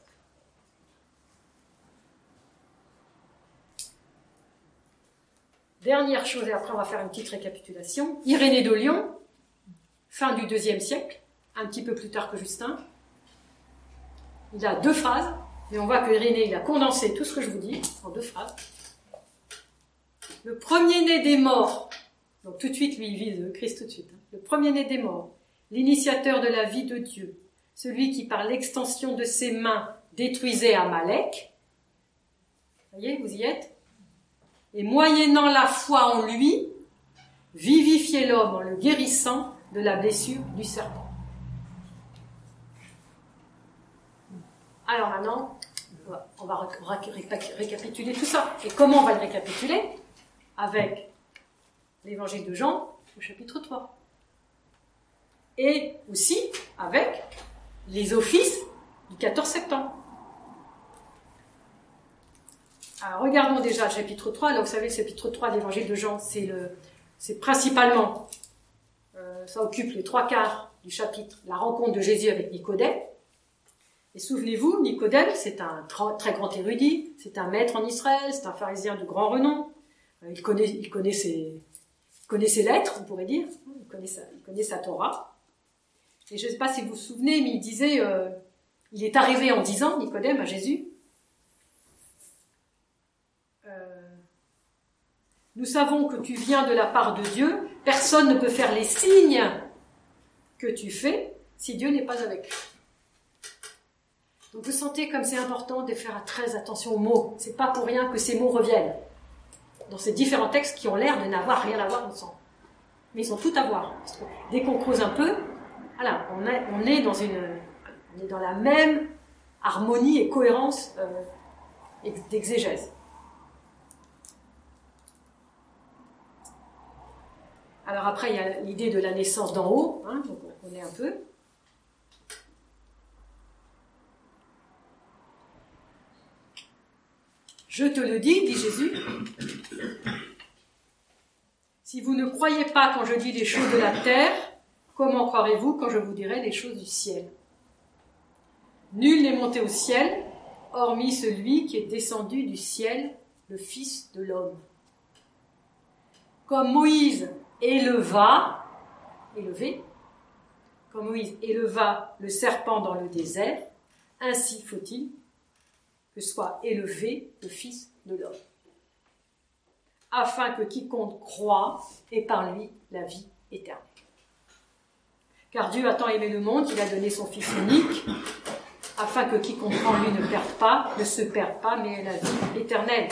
Dernière chose, et après on va faire une petite récapitulation. Irénée de Lyon, fin du deuxième siècle, un petit peu plus tard que Justin. Il a deux phrases, et on voit que Irénée il a condensé tout ce que je vous dis en deux phrases. Le premier-né des morts, donc tout de suite lui il vise Christ tout de suite, hein. le premier-né des morts, l'initiateur de la vie de Dieu, celui qui par l'extension de ses mains détruisait Amalek. Voyez, vous y êtes? Et moyennant la foi en lui, vivifiait l'homme en le guérissant de la blessure du serpent. Alors maintenant, on va récapituler tout ça. Et comment on va le récapituler? Avec l'évangile de Jean au chapitre 3. Et aussi avec les offices du 14 septembre. Alors regardons déjà le chapitre 3. Là, vous savez, le chapitre 3 de l'évangile de Jean, c'est c'est principalement, euh, ça occupe les trois quarts du chapitre, la rencontre de Jésus avec Nicodème. Et souvenez-vous, Nicodème, c'est un très grand érudit, c'est un maître en Israël, c'est un pharisien de grand renom. Euh, il connaît, il connaît ses, connaît ses lettres, on pourrait dire. Il connaît sa, il connaît sa Torah. Et je ne sais pas si vous vous souvenez, mais il disait, euh, il est arrivé en disant, Nicodème, à Jésus, euh, nous savons que tu viens de la part de Dieu, personne ne peut faire les signes que tu fais si Dieu n'est pas avec. Donc vous sentez comme c'est important de faire très attention aux mots. C'est pas pour rien que ces mots reviennent dans ces différents textes qui ont l'air de n'avoir rien à voir ensemble. Mais ils ont tout à voir. Dès qu'on creuse un peu, on est dans la même harmonie et cohérence euh, d'exégèse. Alors après, il y a l'idée de la naissance d'en haut, hein, donc on connaît un peu. Je te le dis, dit Jésus, si vous ne croyez pas quand je dis les choses de la terre, comment croirez-vous quand je vous dirai les choses du ciel? Nul n'est monté au ciel, hormis celui qui est descendu du ciel, le Fils de l'homme. Comme Moïse éleva, élevé, comme Moïse éleva le serpent dans le désert, ainsi faut-il que soit élevé le Fils de l'homme afin que quiconque croit ait par lui la vie éternelle. Car Dieu a tant aimé le monde qu'il a donné son Fils unique, afin que quiconque en lui ne perde pas, ne se perde pas, mais ait la vie éternelle.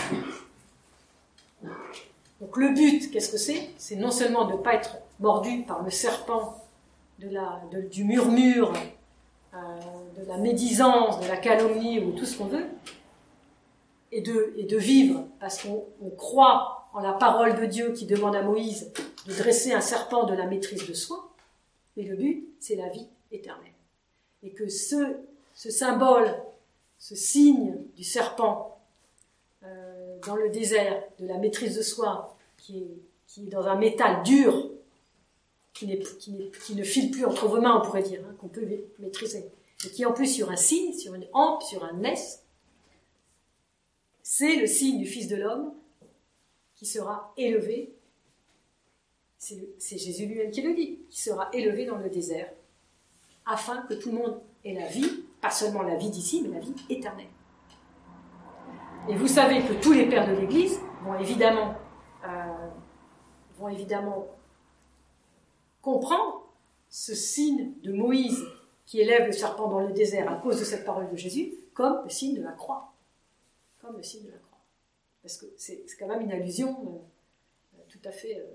Donc le but, qu'est-ce que c'est? C'est non seulement de ne pas être mordu par le serpent de la, du murmure, euh, de la médisance, de la calomnie ou tout ce qu'on veut, et de, et de vivre parce qu'on croit en la parole de Dieu qui demande à Moïse de dresser un serpent de la maîtrise de soi, mais le but, c'est la vie éternelle. Et que ce, symbole, ce signe du serpent euh, dans le désert, de la maîtrise de soi, qui est, dans un métal dur, qui, ne file plus entre vos mains, on pourrait dire, hein, qu'on peut maîtriser, et qui en plus sur un signe, sur une hampe, sur un S, c'est le signe du Fils de l'homme sera élevé, c'est Jésus lui-même qui le dit, qui sera élevé dans le désert, afin que tout le monde ait la vie, pas seulement la vie d'ici, mais la vie éternelle. Et vous savez que tous les pères de l'Église vont évidemment, euh, vont évidemment comprendre ce signe de Moïse qui élève le serpent dans le désert à cause de cette parole de Jésus comme le signe de la croix. Comme le signe de la croix parce que c'est quand même une allusion euh, tout à fait. Euh.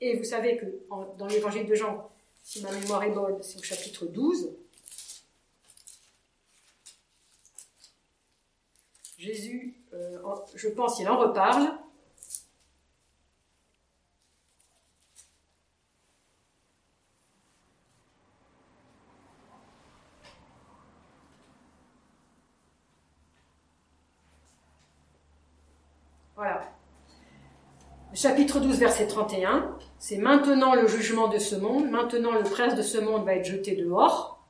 Et vous savez que dans l'évangile de Jean, si ma mémoire est bonne, c'est au chapitre 12. Jésus, euh, je pense, il en reparle. Chapitre 12, verset 31, c'est maintenant le jugement de ce monde, maintenant le prince de ce monde va être jeté dehors.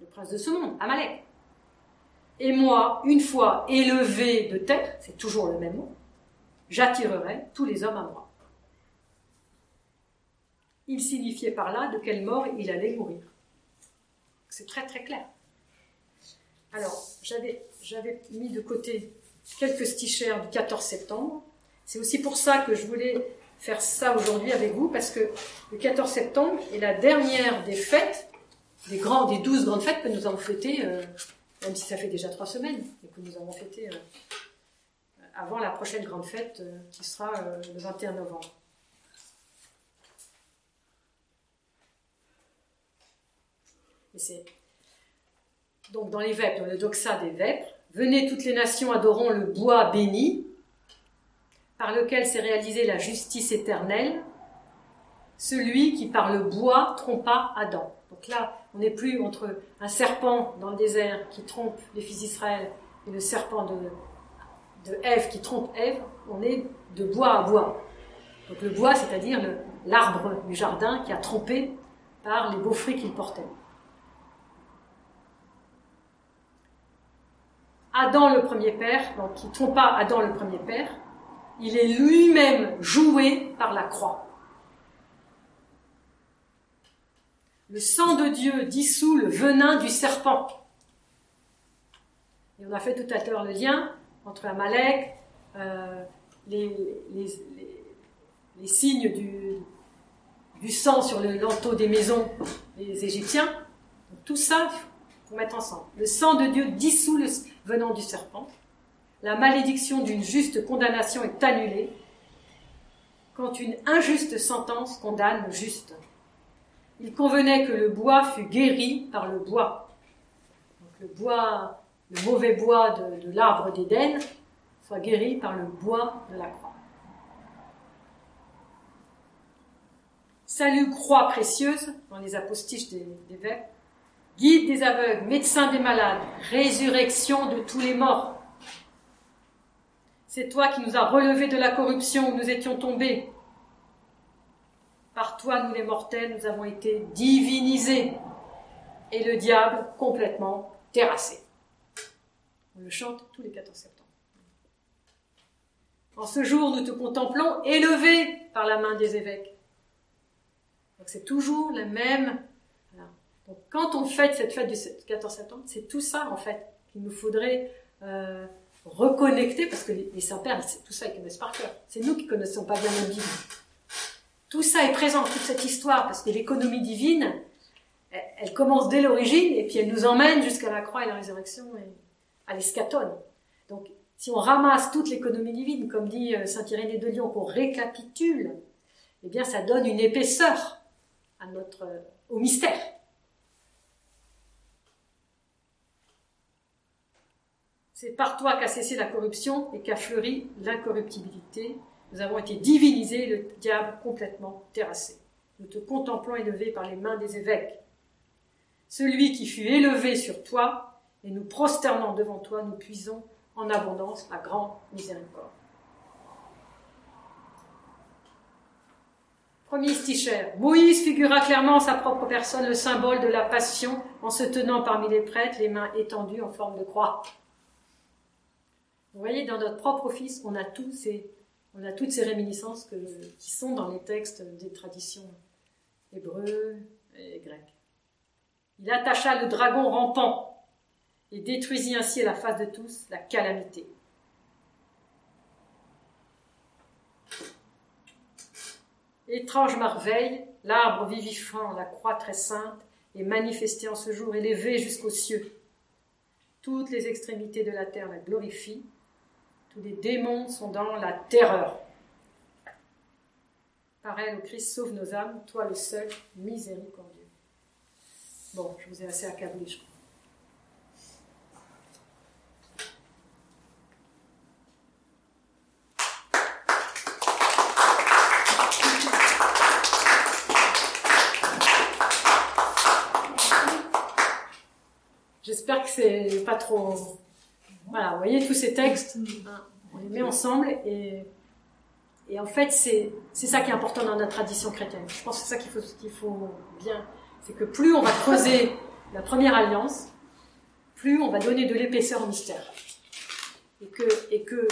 Le prince de ce monde, Amalek. Et moi, une fois élevé de terre, c'est toujours le même mot, j'attirerai tous les hommes à moi. Il signifiait par là de quelle mort il allait mourir. C'est très très clair. Alors, j'avais mis de côté quelques stichers du 14 septembre. C'est aussi pour ça que je voulais faire ça aujourd'hui avec vous, parce que le 14 septembre est la dernière des fêtes, des, grands, des 12 grandes fêtes que nous avons fêtées, euh, même si ça fait déjà trois semaines, et que nous avons fêtées euh, avant la prochaine grande fête euh, qui sera le 21 novembre. Donc dans les vêpres, dans le doxa des vêpres, venez toutes les nations, adorons le bois béni, par lequel s'est réalisée la justice éternelle, celui qui par le bois trompa Adam. Donc là, on n'est plus entre un serpent dans le désert qui trompe les fils d'Israël et le serpent de, de Ève qui trompe Ève, on est de bois à bois. Donc le bois, c'est-à-dire l'arbre du jardin qui a trompé par les beaux fruits qu'il portait. Adam le premier père, donc qui trompa Adam le premier père, il est lui-même joué par la croix. Le sang de Dieu dissout le venin du serpent. Et on a fait tout à l'heure le lien entre Amalek, euh, les, signes du, sang sur le lanteau des maisons des Égyptiens. tout ça, il faut mettre ensemble. Le sang de Dieu dissout le, venant du serpent. La malédiction d'une juste condamnation est annulée quand une injuste sentence condamne le juste. Il convenait que le bois fût guéri par le bois. le bois, le mauvais bois de, l'arbre d'Éden, soit guéri par le bois de la croix. Salut croix précieuse dans les apostiches des, des guide des aveugles, médecin des malades, résurrection de tous les morts. C'est toi qui nous as relevés de la corruption où nous étions tombés. Par toi, nous les mortels, nous avons été divinisés et le diable complètement terrassé. On le chante tous les 14 septembre. En ce jour, nous te contemplons élevé par la main des évêques. Donc c'est toujours la même donc, quand on fête cette fête du 14 septembre, c'est tout ça, en fait, qu'il nous faudrait euh, reconnecter, parce que les, saints-pères, tout ça, ils connaissent par cœur. C'est nous qui connaissons pas bien la Bible. Tout ça est présent, toute cette histoire, parce que l'économie divine, elle, commence dès l'origine, et puis elle nous emmène jusqu'à la croix et la résurrection, et à l'escatone. Donc, si on ramasse toute l'économie divine, comme dit euh, Saint Irénée de Lyon, qu'on récapitule, eh bien, ça donne une épaisseur à notre, euh, au mystère. C'est par toi qu'a cessé la corruption et qu'a fleuri l'incorruptibilité. Nous avons été divinisés, le diable complètement terrassé. Nous te contemplons élevé par les mains des évêques. Celui qui fut élevé sur toi, et nous prosternant devant toi, nous puisons en abondance la grande miséricorde. Premier sticher. Moïse figura clairement en sa propre personne le symbole de la passion en se tenant parmi les prêtres, les mains étendues en forme de croix. Vous voyez, dans notre propre office, on a, toutes ces réminiscences qui sont dans les textes des traditions hébreux et grecques. Il attacha le dragon rampant et détruisit ainsi à la face de tous la calamité. Étrange merveille, l'arbre vivifiant, la croix très sainte, est manifesté en ce jour, élevé jusqu'aux cieux. Toutes les extrémités de la terre la glorifient, les démons sont dans la terreur. Par elle, Christ sauve nos âmes, toi le seul miséricordieux. Bon, je vous ai assez accablé, je crois. J'espère que c'est pas trop voilà, vous voyez tous ces textes, hein, on les met ensemble et Et en fait, c'est ça qui est important dans notre tradition chrétienne. Je pense que c'est ça qu'il faut, qu'il faut bien. C'est que plus on va creuser la première alliance, plus on va donner de l'épaisseur au mystère. Et que, et que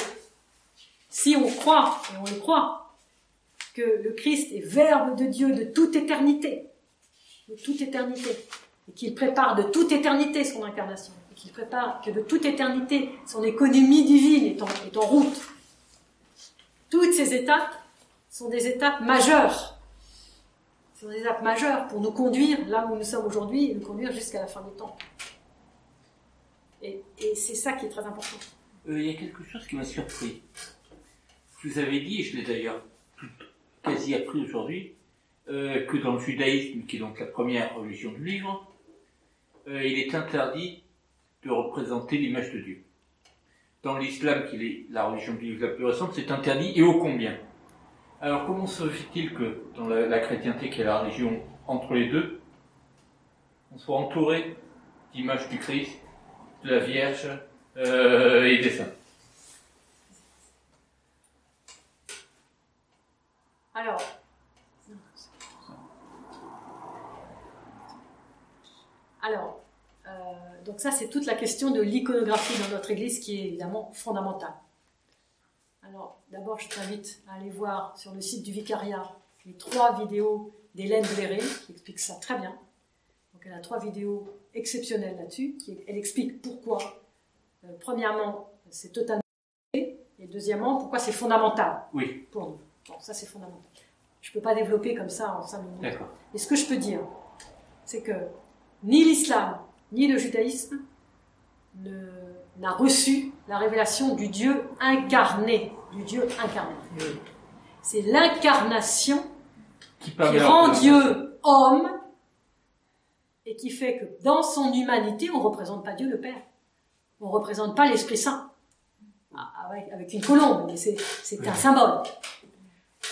si on croit, et on le croit, que le Christ est Verbe de Dieu de toute éternité, de toute éternité, et qu'il prépare de toute éternité son incarnation, qu'il prépare que de toute éternité son économie divine est en, est en route, toutes ces étapes sont des étapes majeures. Ce sont des étapes majeures pour nous conduire là où nous sommes aujourd'hui et nous conduire jusqu'à la fin des temps. Et, c'est ça qui est très important. Euh, il y a quelque chose qui m'a surpris. Vous avez dit, et je l'ai d'ailleurs quasi appris aujourd'hui, euh, que dans le judaïsme, qui est donc la première religion du livre, euh, il est interdit de représenter l'image de Dieu dans l'islam, qui est la religion biblique la plus récente, c'est interdit et ô combien? Alors comment se fait-il que dans la, chrétienté, qui est la religion entre les deux, on soit entouré d'images du Christ, de la Vierge euh, et des saints Alors, alors, donc ça, c'est toute la question de l'iconographie dans notre Église qui est évidemment fondamentale. Alors, d'abord, je t'invite à aller voir sur le site du vicariat les trois vidéos d'Hélène Bléré, qui expliquent ça très bien. Donc, elle a trois vidéos exceptionnelles là-dessus. Elle explique pourquoi, euh, premièrement, c'est totalement et deuxièmement, pourquoi c'est fondamental oui. pour nous. Bon, ça, c'est fondamental. Je ne peux pas développer comme ça en cinq minutes. Et ce que je peux dire, c'est que ni l'islam, ni le judaïsme n'a reçu la révélation du Dieu incarné, du Dieu incarné. C'est l'incarnation qui, rend Dieu homme et qui fait que dans son humanité, on ne représente pas Dieu le Père. On ne représente pas l'Esprit Saint. Ah, avec, une colombe, mais c'est un symbole.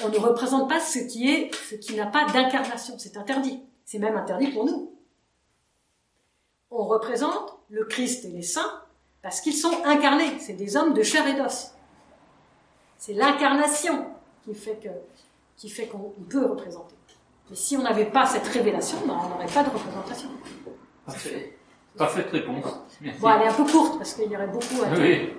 On ne représente pas ce qui est, ce qui n'a pas d'incarnation. C'est interdit. C'est même interdit pour nous on représente le Christ et les saints parce qu'ils sont incarnés. C'est des hommes de chair et d'os. C'est l'incarnation qui fait que, qui fait qu'on peut représenter. Mais si on n'avait pas cette révélation, ben, on n'aurait pas de représentation. Parfait. Parfaite réponse. Bon, elle est un peu courte parce qu'il y aurait beaucoup à dire. Oui.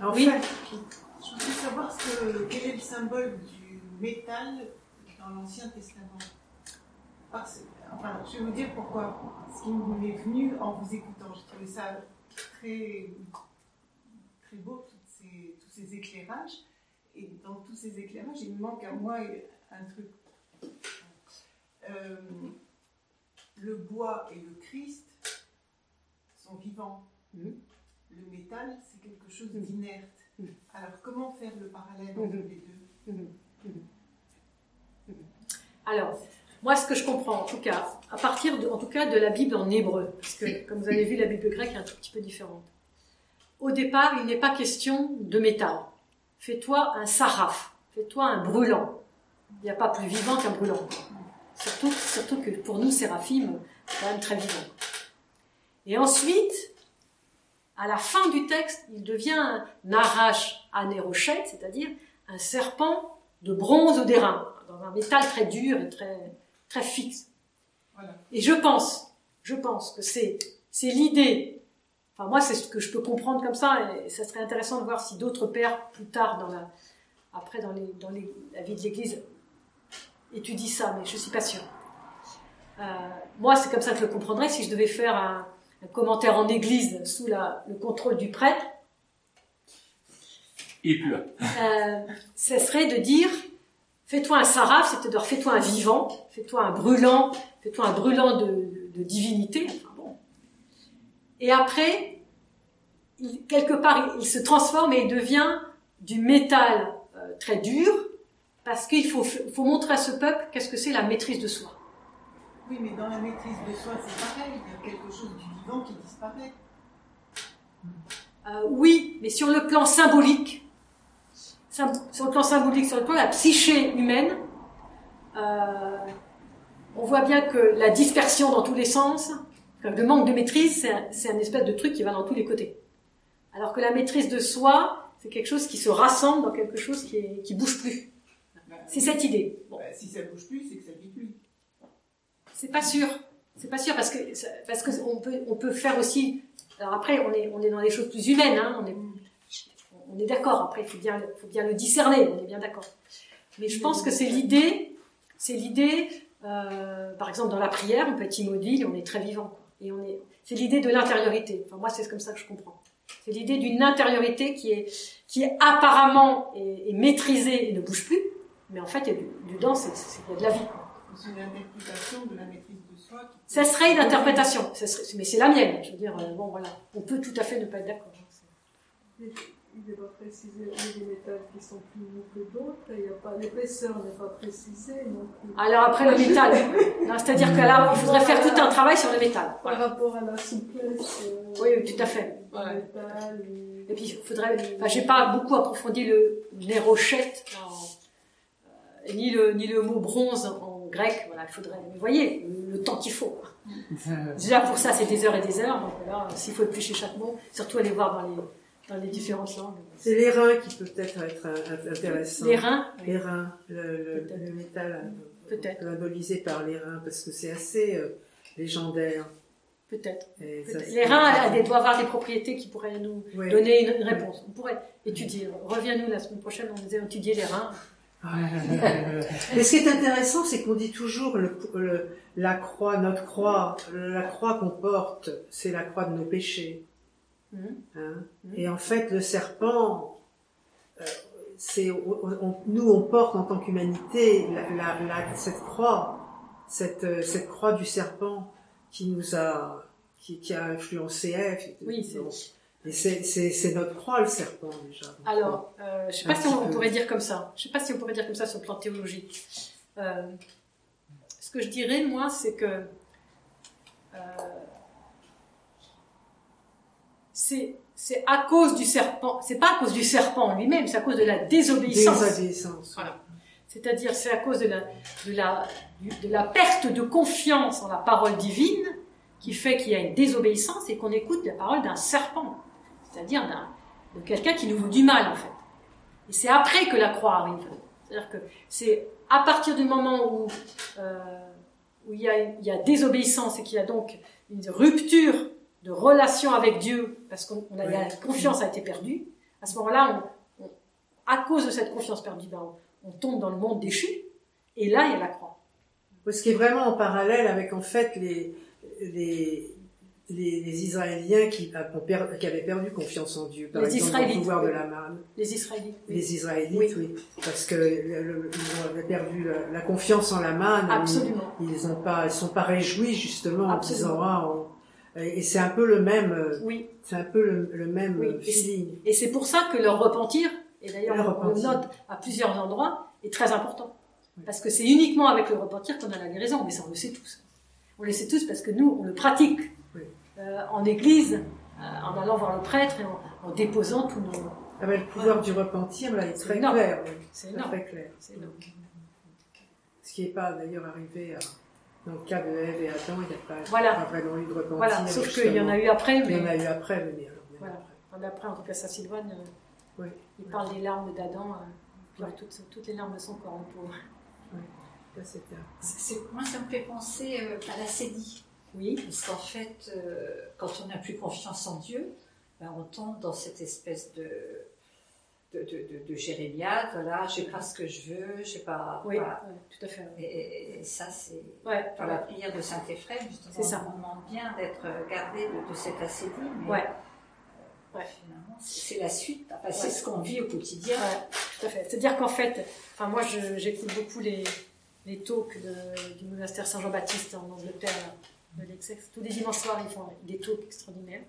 Alors, oui. je voudrais savoir ce quel est le symbole du métal dans l'Ancien Testament? Parce, enfin, je vais vous dire pourquoi. Ce qui m'est venu en vous écoutant, j'ai trouvé ça très, très beau, ces, tous ces éclairages. Et dans tous ces éclairages, il me manque à moi un truc. Euh, le bois et le Christ sont vivants. Mm-hmm. Le métal, c'est quelque chose mm-hmm. d'inerte. Mm-hmm. Alors, comment faire le parallèle entre les deux? Alors, moi, ce que je comprends, en tout cas, à partir de, en tout cas de la Bible en hébreu, parce que, comme vous avez vu, la Bible grecque est un tout petit peu différente. Au départ, il n'est pas question de métal. Fais-toi un saraf, fais-toi un brûlant. Il n'y a pas plus vivant qu'un brûlant. Surtout, surtout que pour nous, Séraphim, c'est quand même très vivant. Et ensuite, à la fin du texte, il devient un narash anérochette, c'est-à-dire un serpent de bronze ou d'airain, dans un métal très dur et très, très fixe. Et je pense, je pense que c'est, c'est l'idée. Enfin, moi, c'est ce que je peux comprendre comme ça, et ça serait intéressant de voir si d'autres pères, plus tard, dans la, après, dans, les, dans les, la vie de l'Église, étudient ça, mais je suis pas sûre. Euh, moi, c'est comme ça que je le comprendrais si je devais faire un, commentaire en Église sous la, le contrôle du prêtre. Et puis là. Euh, ce serait de dire Fais-toi un saraf, c'est-à-dire fais-toi un vivant, fais-toi un brûlant, fais-toi un brûlant de, divinité. Et après, quelque part, il, se transforme et il devient du métal euh, très dur, parce qu'il faut, faut montrer à ce peuple qu'est-ce que c'est la maîtrise de soi. Oui, mais dans la maîtrise de soi, c'est pareil, il y a quelque chose du vivant qui disparaît. Euh, oui, mais sur le plan symbolique, sur le plan symbolique, sur le plan de la psyché humaine, euh, on voit bien que la dispersion dans tous les sens, le manque de maîtrise, c'est un, espèce de truc qui va dans tous les côtés. Alors que la maîtrise de soi, C'est quelque chose qui se rassemble dans quelque chose qui, est, qui bouge plus. C'est cette idée. Bon. Bah, si ça bouge plus, c'est que ça vit plus. C'est pas sûr. C'est pas sûr parce que parce que on peut on peut faire aussi. Alors après, on est on est dans des choses plus humaines. Hein, on est on est d'accord. Après, il faut bien faut bien le discerner. On est bien d'accord. Mais je pense que c'est l'idée. C'est l'idée. Euh, par exemple, dans la prière, on peut être immobile, on est très vivant. quoi. Et on est. C'est l'idée de l'intériorité. Enfin, moi, c'est comme ça que je comprends. C'est l'idée d'une intériorité qui est qui est apparemment est, est maîtrisée et ne bouge plus, mais en fait, il y a du, dedans, c'est il y a de la vie. quoi. C'est une interprétation de la maîtrise de soi. qui- Ça serait une interprétation, ça serait- mais c'est la mienne. Je veux dire, euh, bon voilà, on peut tout à fait ne pas être d'accord. Il n'est pas précisé, il y a des métals qui sont plus lourds que d'autres, et il y a pas, l'épaisseur n'est pas précisée non plus. Alors après le métal, c'est-à-dire que là, il faudrait faire tout un travail sur le métal. Par rapport à la souplesse. euh, Oui, tout à fait. Ouais. métal, et- Et puis il faudrait, enfin, j'ai pas beaucoup approfondi le les rochettes, en- euh, ni le ni le mot bronze en grec. Voilà, il faudrait, vous voyez, le, le temps qu'il faut. Déjà pour ça, c'est des heures et des heures. Donc voilà, s'il faut éplucher chaque mot, surtout aller voir dans les dans les différentes langues. C'est les reins qui peuvent peut-être être euh, intéressants. Les reins, Les reins, le, le- Peut-être. le métal euh, peut-être, symbolisé par les reins, parce que c'est assez euh, légendaire. peut-être. Les reins doit avoir des propriétés qui pourraient nous Oui. donner une, une réponse. On pourrait étudier. Reviens-nous la semaine prochaine, on a étudié les reins. Mais ce qui est intéressant, c'est qu'on dit toujours le, le- la croix, notre croix, la croix qu'on porte, c'est la croix de nos péchés. Hein? Mhm. Et en fait, le serpent, euh, c'est, nous, on porte en tant qu'humanité la, la- la- cette croix, cette, euh, cette croix du serpent qui nous a, qui, qui a influencé Ève. Oui, c'est- Et c'est, notre croix, le serpent, déjà. Alors, euh, je sais pas si on, pourrait dire comme ça. Je sais pas si on pourrait dire comme ça sur le plan théologique. Euh, ce que je dirais, moi, c'est que euh, c'est c'est à cause du serpent. C'est pas à cause du serpent lui-même, c'est à cause de la désobéissance. Désobéissance. Voilà. C'est-à-dire, c'est à cause de la, de, la, du- de la perte de confiance en la parole divine qui fait qu'il y a une désobéissance et qu'on écoute la parole d'un serpent. C'est-à-dire d'un, de quelqu'un qui nous veut du mal, en fait. Et c'est après que la croix arrive. C'est-à-dire que c'est à partir du moment où, euh, où il, y a, il y a désobéissance et qu'il y a donc une rupture de relation avec Dieu, parce qu'on on a, la confiance a été perdue, à ce moment-là, on, on- à cause de cette confiance perdue, ben, on, on tombe dans le monde déchu, et là, il y a la croix. Ce qui est vraiment en parallèle avec en fait les, les, les, les Israéliens qui, per- qui avaient perdu confiance en Dieu, par Les exemple Israélites, au pouvoir oui. de la manne. Les Israélites. oui. Les Israélites, Oui. oui. parce que le- le- ils avaient perdu la, la confiance en la manne. Absolument. Ils, ils sont pas réjouis justement en disant ah, on- et c'est un peu le même, euh, Oui. c'est un peu le, le même Oui. euh, Et c'est- feeling. Et c'est pour ça que leur repentir, et d'ailleurs Le on le note à plusieurs endroits, est très important. Parce que c'est uniquement avec le repentir qu'on a la guérison, mais ça on le sait tous. On le sait tous parce que nous, on le pratique Oui. euh, en église, euh, en allant voir le prêtre et en, en déposant tous nos... Ah ben, le pouvoir du repentir là est très énorme. clair. C'est Très, clair. Ce qui n'est pas d'ailleurs arrivé à- dans le cas de Ève et Adam, il n'y a pas, Voilà. pas vraiment eu de repentir. Voilà, sauf qu'il y en a eu après, Il y en mais a eu après, mais alors, bien Voilà. après. mais après, en tout cas, ça Sylvain, euh, Oui. il parle des larmes d'Adam, euh, toutes, toutes les larmes de son corps, le pauvre. Moi, ça me fait penser euh, à la sédie. Oui, Parce qu'en fait, euh, quand on n'a plus confiance en Dieu, ben, on tombe dans cette espèce de, de, de, de, de jérémiade. Voilà, je sais pas ce que je veux, je sais pas. oui, voilà. tout à fait. Et, et- et ça, c'est Ouais, dans la prière de Saint Éphrem, justement. Ça. On demande bien d'être gardé de, de cette acédie, mais Ouais. euh, Ouais. finalement, c'est la suite. Enfin, c'est ce qu'on vit au quotidien. Tout à fait. C'est-à-dire qu'en fait, enfin moi j'écoute beaucoup les, les talks du monastère Saint-Jean-Baptiste en Angleterre, de l'Essex. Tous les dimanches soirs, ils font des talks extraordinaires.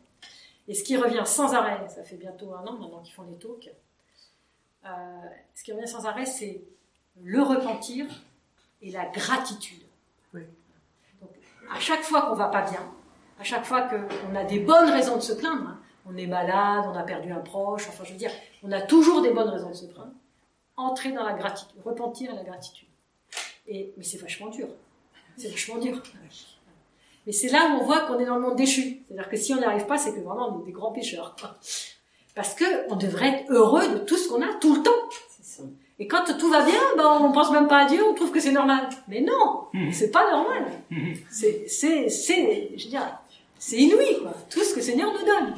Et ce qui revient sans arrêt, ça fait bientôt un an maintenant qu'ils font les talks, ce qui revient sans arrêt, c'est le repentir et la gratitude. Oui. Donc, à chaque fois qu'on va pas bien, à chaque fois qu'on a des bonnes raisons de se plaindre, hein, on est malade, on a perdu un proche, enfin je veux dire, on a toujours des bonnes raisons de se plaindre, entrer dans la gratitude, repentir et la gratitude. Et, mais c'est vachement dur. C'est vachement dur. Mais c'est là où on voit qu'on est dans le monde déchu. C'est-à-dire que si on n'y arrive pas, c'est que vraiment on est des grands pécheurs. Parce que on devrait être heureux de tout ce qu'on a tout le temps. Ça. Et quand tout va bien, ben on pense même pas à Dieu, on trouve que c'est normal. Mais non, Mhm. c'est pas normal. Mhm. C'est, c'est, c'est, je dire, c'est inouï, quoi. Tout ce que le Seigneur nous donne.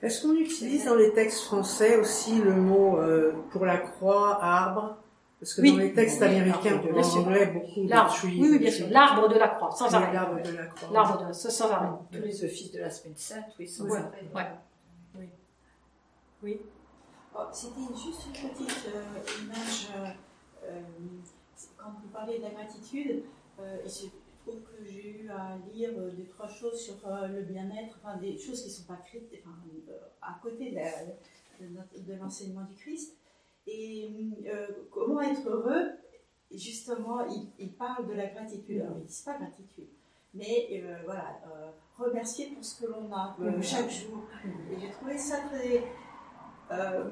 Est-ce qu'on utilise dans les textes français aussi le mot euh, pour la croix, arbre? Parce que Oui. dans les textes Oui, américains, bien sûr. anglais, beaucoup de L'arbre. trees. Oui, oui, bien sûr. L'arbre de la croix, sans Oui, arrêt. L'arbre de la croix. L'arbre de, sans, sans arrêt. Tous les offices de la semaine sainte, oui, sans Ouais. arrêt. Ouais. Oui. Oh, C'était juste une petite euh, image. euh, euh, quand vous parlez de la gratitude, euh, et je trouve que j'ai eu à lire deux, trois choses sur le bien-être, enfin, des choses qui ne sont pas critiques, enfin, à côté de, l'enseignement du Christ. Et comment être heureux, justement, il, il parle de la gratitude. Alors, ils ne disent pas gratitude, mais voilà, remercier pour ce que l'on a Mhm. chaque jour. Et j'ai trouvé ça très euh,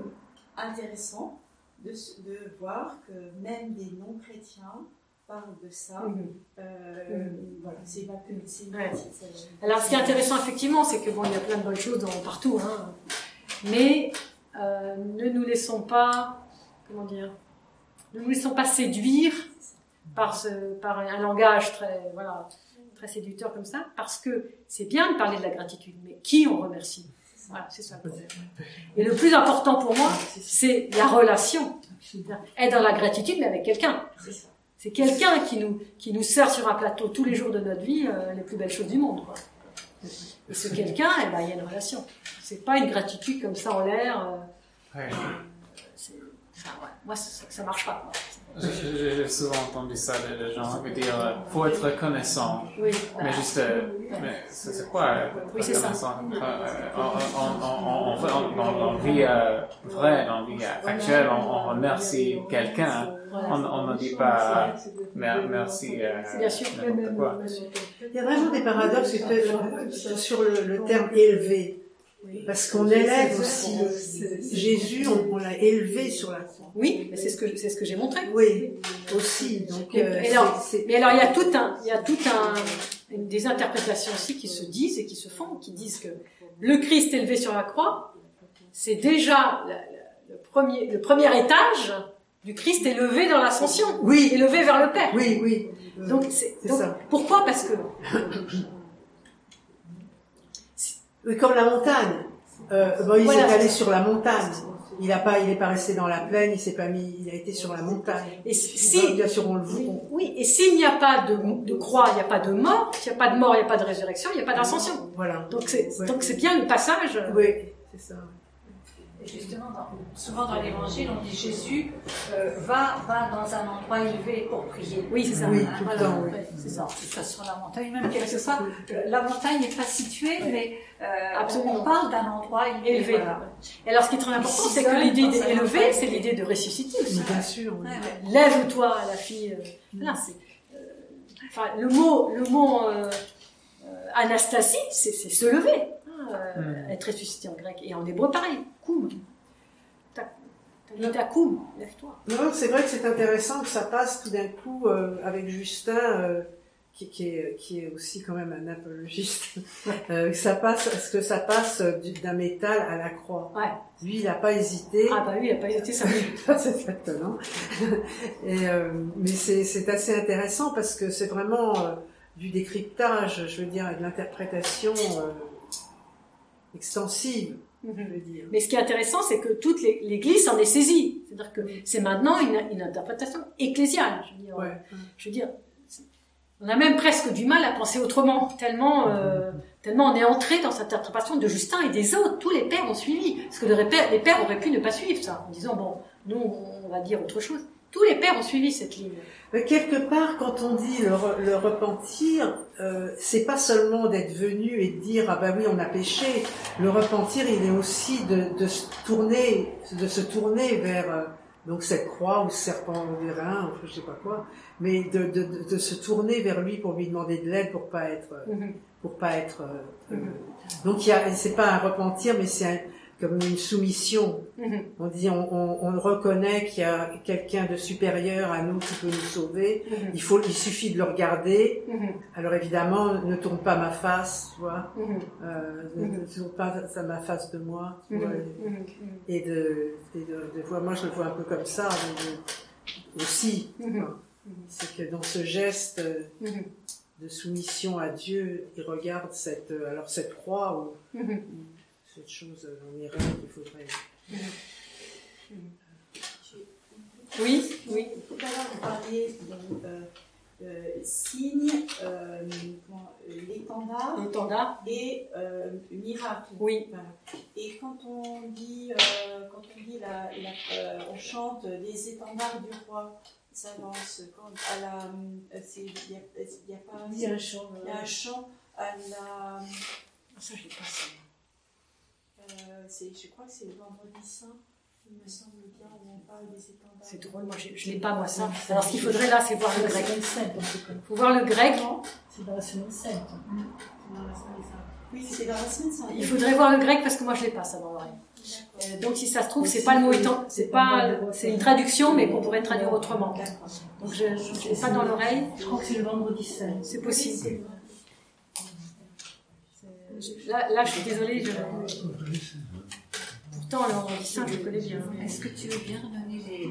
intéressant de, de voir que même des non-chrétiens parlent de ça. Mhm. Euh, Voilà, c'est pas que Ouais. euh, Alors, ce qui est intéressant, effectivement, c'est que bon, il y a plein de bonnes choses dans, partout, hein. Mais euh, ne nous laissons pas, comment dire, ne nous laissons pas séduire par, ce, par un langage très, voilà, très séducteur comme ça, parce que c'est bien de parler de la gratitude, mais qui on remercie? Voilà, c'est ça. le problème. Et le plus important pour moi, c'est la relation. Être dans la gratitude, mais avec quelqu'un. c'est ça. C'est quelqu'un qui nous, qui nous sert sur un plateau tous les jours de notre vie euh, les plus belles choses du monde. Quoi. Et ce quelqu'un, eh ben, il y a une relation. C'est pas une gratitude comme ça en l'air. euh, Ouais. c'est- enfin, ouais, moi, ça, ça marche pas. quoi. J'ai j'ai souvent entendu ça de, de gens qui dire euh, faut être reconnaissant. Oui, Mais juste, euh, mais c'est quoi euh, Oui, c'est ça. reconnaissant? Euh, on, on, on, on, vie euh, vraie, dans la vie actuelle, on, on remercie quelqu'un. On on ne dit pas mer- merci euh, Bien sûr. quoi. Il y a vraiment des paradoxes sur le, le terme élevé. Parce qu'on élève aussi Jésus, on, on l'a élevé sur la croix. Oui mais c'est ce que, c'est ce que j'ai montré. Oui, aussi. Donc, euh, Mais alors, il y a tout un, il y a tout un, une- des interprétations aussi qui se disent et qui se font, qui disent que le Christ élevé sur la croix, c'est déjà la- la- le premier, le premier étage du Christ élevé dans l'ascension, oui, élevé vers le Père. oui, oui. Donc, c'est, ça. pourquoi? Parce que, Oui, comme la montagne. Euh, bon, il Voilà. est allé sur la montagne. Il a pas, il est pas resté dans la plaine. Il s'est pas mis. Il a été sur la montagne. et si, bien sûr, on le voit. oui, et s'il n'y a pas de, de croix, il n'y a pas de mort, s'il n'y a pas de mort, il n'y a pas de résurrection, il n'y a pas d'ascension. Voilà. Donc c'est, Ouais. donc c'est bien le passage. Oui, c'est ça. Justement, dans- souvent dans l'évangile, on dit Jésus euh, va, va dans un endroit élevé pour prier. Oui, c'est ça. Oui, le Voilà. temps, oui. Ouais, c'est ça. De toute façon, la montagne, même quelquefois, euh, la montagne n'est pas située, mais euh, Absolument. on parle d'un endroit élevé. Élevé. voilà. Et alors, ce qui est très important, c'est que l'idée montagne. c'est l'idée de ressusciter aussi. Bien sûr. oui. Ouais, ouais. Lève-toi, la fille. euh, Là, c'est. euh, Enfin, le mot, le mot euh, euh, anastasie, c'est c'est se lever. Euh, Mm. Être ressuscité en grec. Et en hébreu, pareil. Koum. Koum, lève-toi. Non, c'est vrai que c'est intéressant que ça passe tout d'un coup euh, avec Justin, euh, qui, qui, est, qui est aussi quand même un apologiste. que ça passe, que ça passe du- d'un métal à la croix Ouais. Lui, il n'a pas hésité. Ah, bah oui, il n'a pas été ça. c'est étonnant. Et, mais c'est assez intéressant parce que c'est vraiment du décryptage, je veux dire, et de l'interprétation euh, extensive, je veux dire. Mais ce qui est intéressant, c'est que toute l'é- l'Église s'en est saisie. C'est-à-dire que c'est maintenant une, une interprétation ecclésiale. Je veux dire, Ouais. je veux dire, c'est- on a même presque du mal à penser autrement, tellement, euh, tellement on est entré dans cette interprétation de Justin et des autres. Tous les pères ont suivi, parce que les pères, les pères auraient pu ne pas suivre ça, en disant bon, nous on va dire autre chose. Tous les pères ont suivi cette ligne. Mais quelque part, quand on dit le, re- le repentir, euh, c'est pas seulement d'être venu et de dire ah ben oui on a péché. Le repentir, il est aussi de, de se tourner, de se tourner vers euh, donc cette croix ou ce serpent vérin, ou je sais pas quoi, mais de, de, de, se tourner vers lui pour lui demander de l'aide pour pas être euh, pour pas être. euh, euh, donc il y a, c'est pas un repentir, mais c'est un, comme une soumission. Mhm. On dit, on, on- on reconnaît qu'il y a quelqu'un de supérieur à nous qui peut nous sauver. Mhm. Il faut, il suffit de le regarder. Mhm. Alors évidemment, ne tourne pas ma face, tu vois. Euh, ne, ne tourne pas ça ma face de moi. tu vois. Et de, et de, de voir, moi je le vois un peu comme ça de- aussi. C'est que dans ce geste de soumission à Dieu, il regarde cette, euh, alors cette croix Mhm. Cette chose en miracle qu'il faudrait. Oui, oui. Tout à l'heure, vous parliez de euh, euh, signe, euh, l'étendard L'étendard. et euh, miracle. Oui. Voilà. Et quand on dit, euh, quand on dit la, la- euh, on chante les étendards du roi s'avance quand à la, c'est, il y a, a pas, Il y a un chant. il y a un chant à la, Ça, je l'ai pas ça. Je crois que c'est le vendredi saint. Il me semble bien où on parle des étendards. C'est drôle, moi je, je n'ai pas moi ça. Alors ce qu'il faudrait là, c'est voir C'est le la grec. semaine sainte, en tout cas. Il faut voir le grec. C'est dans la semaine sainte. C'est dans la semaine sainte. Oui, c'est dans la semaine sainte. Il faudrait voir le grec parce que moi je l'ai pas ça dans l'oreille. Euh, donc si ça se trouve, c'est pas le mot étant, c'est pas, c'est une traduction, mais qu'on pourrait traduire autrement. Donc je je l'ai pas dans l'oreille. Je crois que c'est le vendredi saint. C'est possible. Je- Là, là, je suis désolée. Je... Pourtant, vendredi saint, je le connais bien. Est-ce que tu veux bien donner les, euh,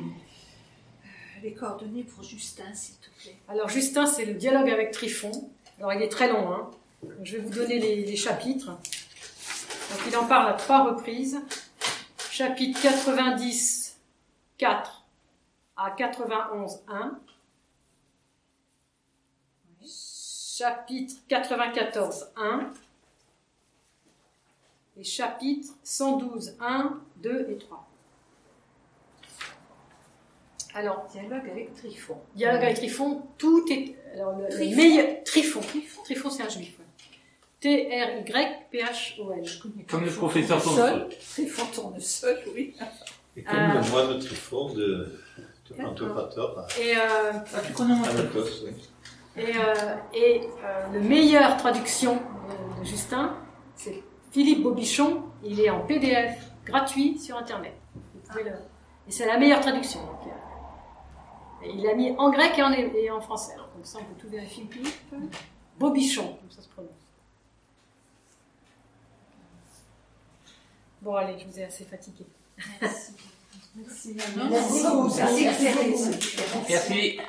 les coordonnées pour Justin, s'il te plaît? Alors Justin, c'est le dialogue avec Trifon. Alors il est très long. Hein. Je vais vous donner les, les chapitres. Donc il en parle à trois reprises. Chapitre 90, 4 à 91, 1. Chapitre 94, 1. Et chapitre 112, 1, 2 et 3. Alors, Dialogue avec Trifon. Dialogue avec Trifon, tout est. Alors, le, le Trifon. meilleur. Trifon. Trifon, c'est un juif. ouais. T-R-Y-P-H-O-N. Comme le professeur Tournesol. Trifon tournesol, oui. Et comme Ah. le moine Trifon de, de Pantocrator à Et, euh, Anatos. oui. et, euh, et euh, le meilleure traduction de, de Justin, c'est Philippe Bobichon. Il est en PDF gratuit sur Internet. Vous pouvez le- Et c'est la meilleure traduction. donc, euh, il a mis en grec et en, et en français. Alors, comme ça, on peut tout vérifier. Philippe Bobichon, comme ça se prononce. Bon, allez, je vous ai assez fatigué. Merci beaucoup. Merci, Thérèse. Merci.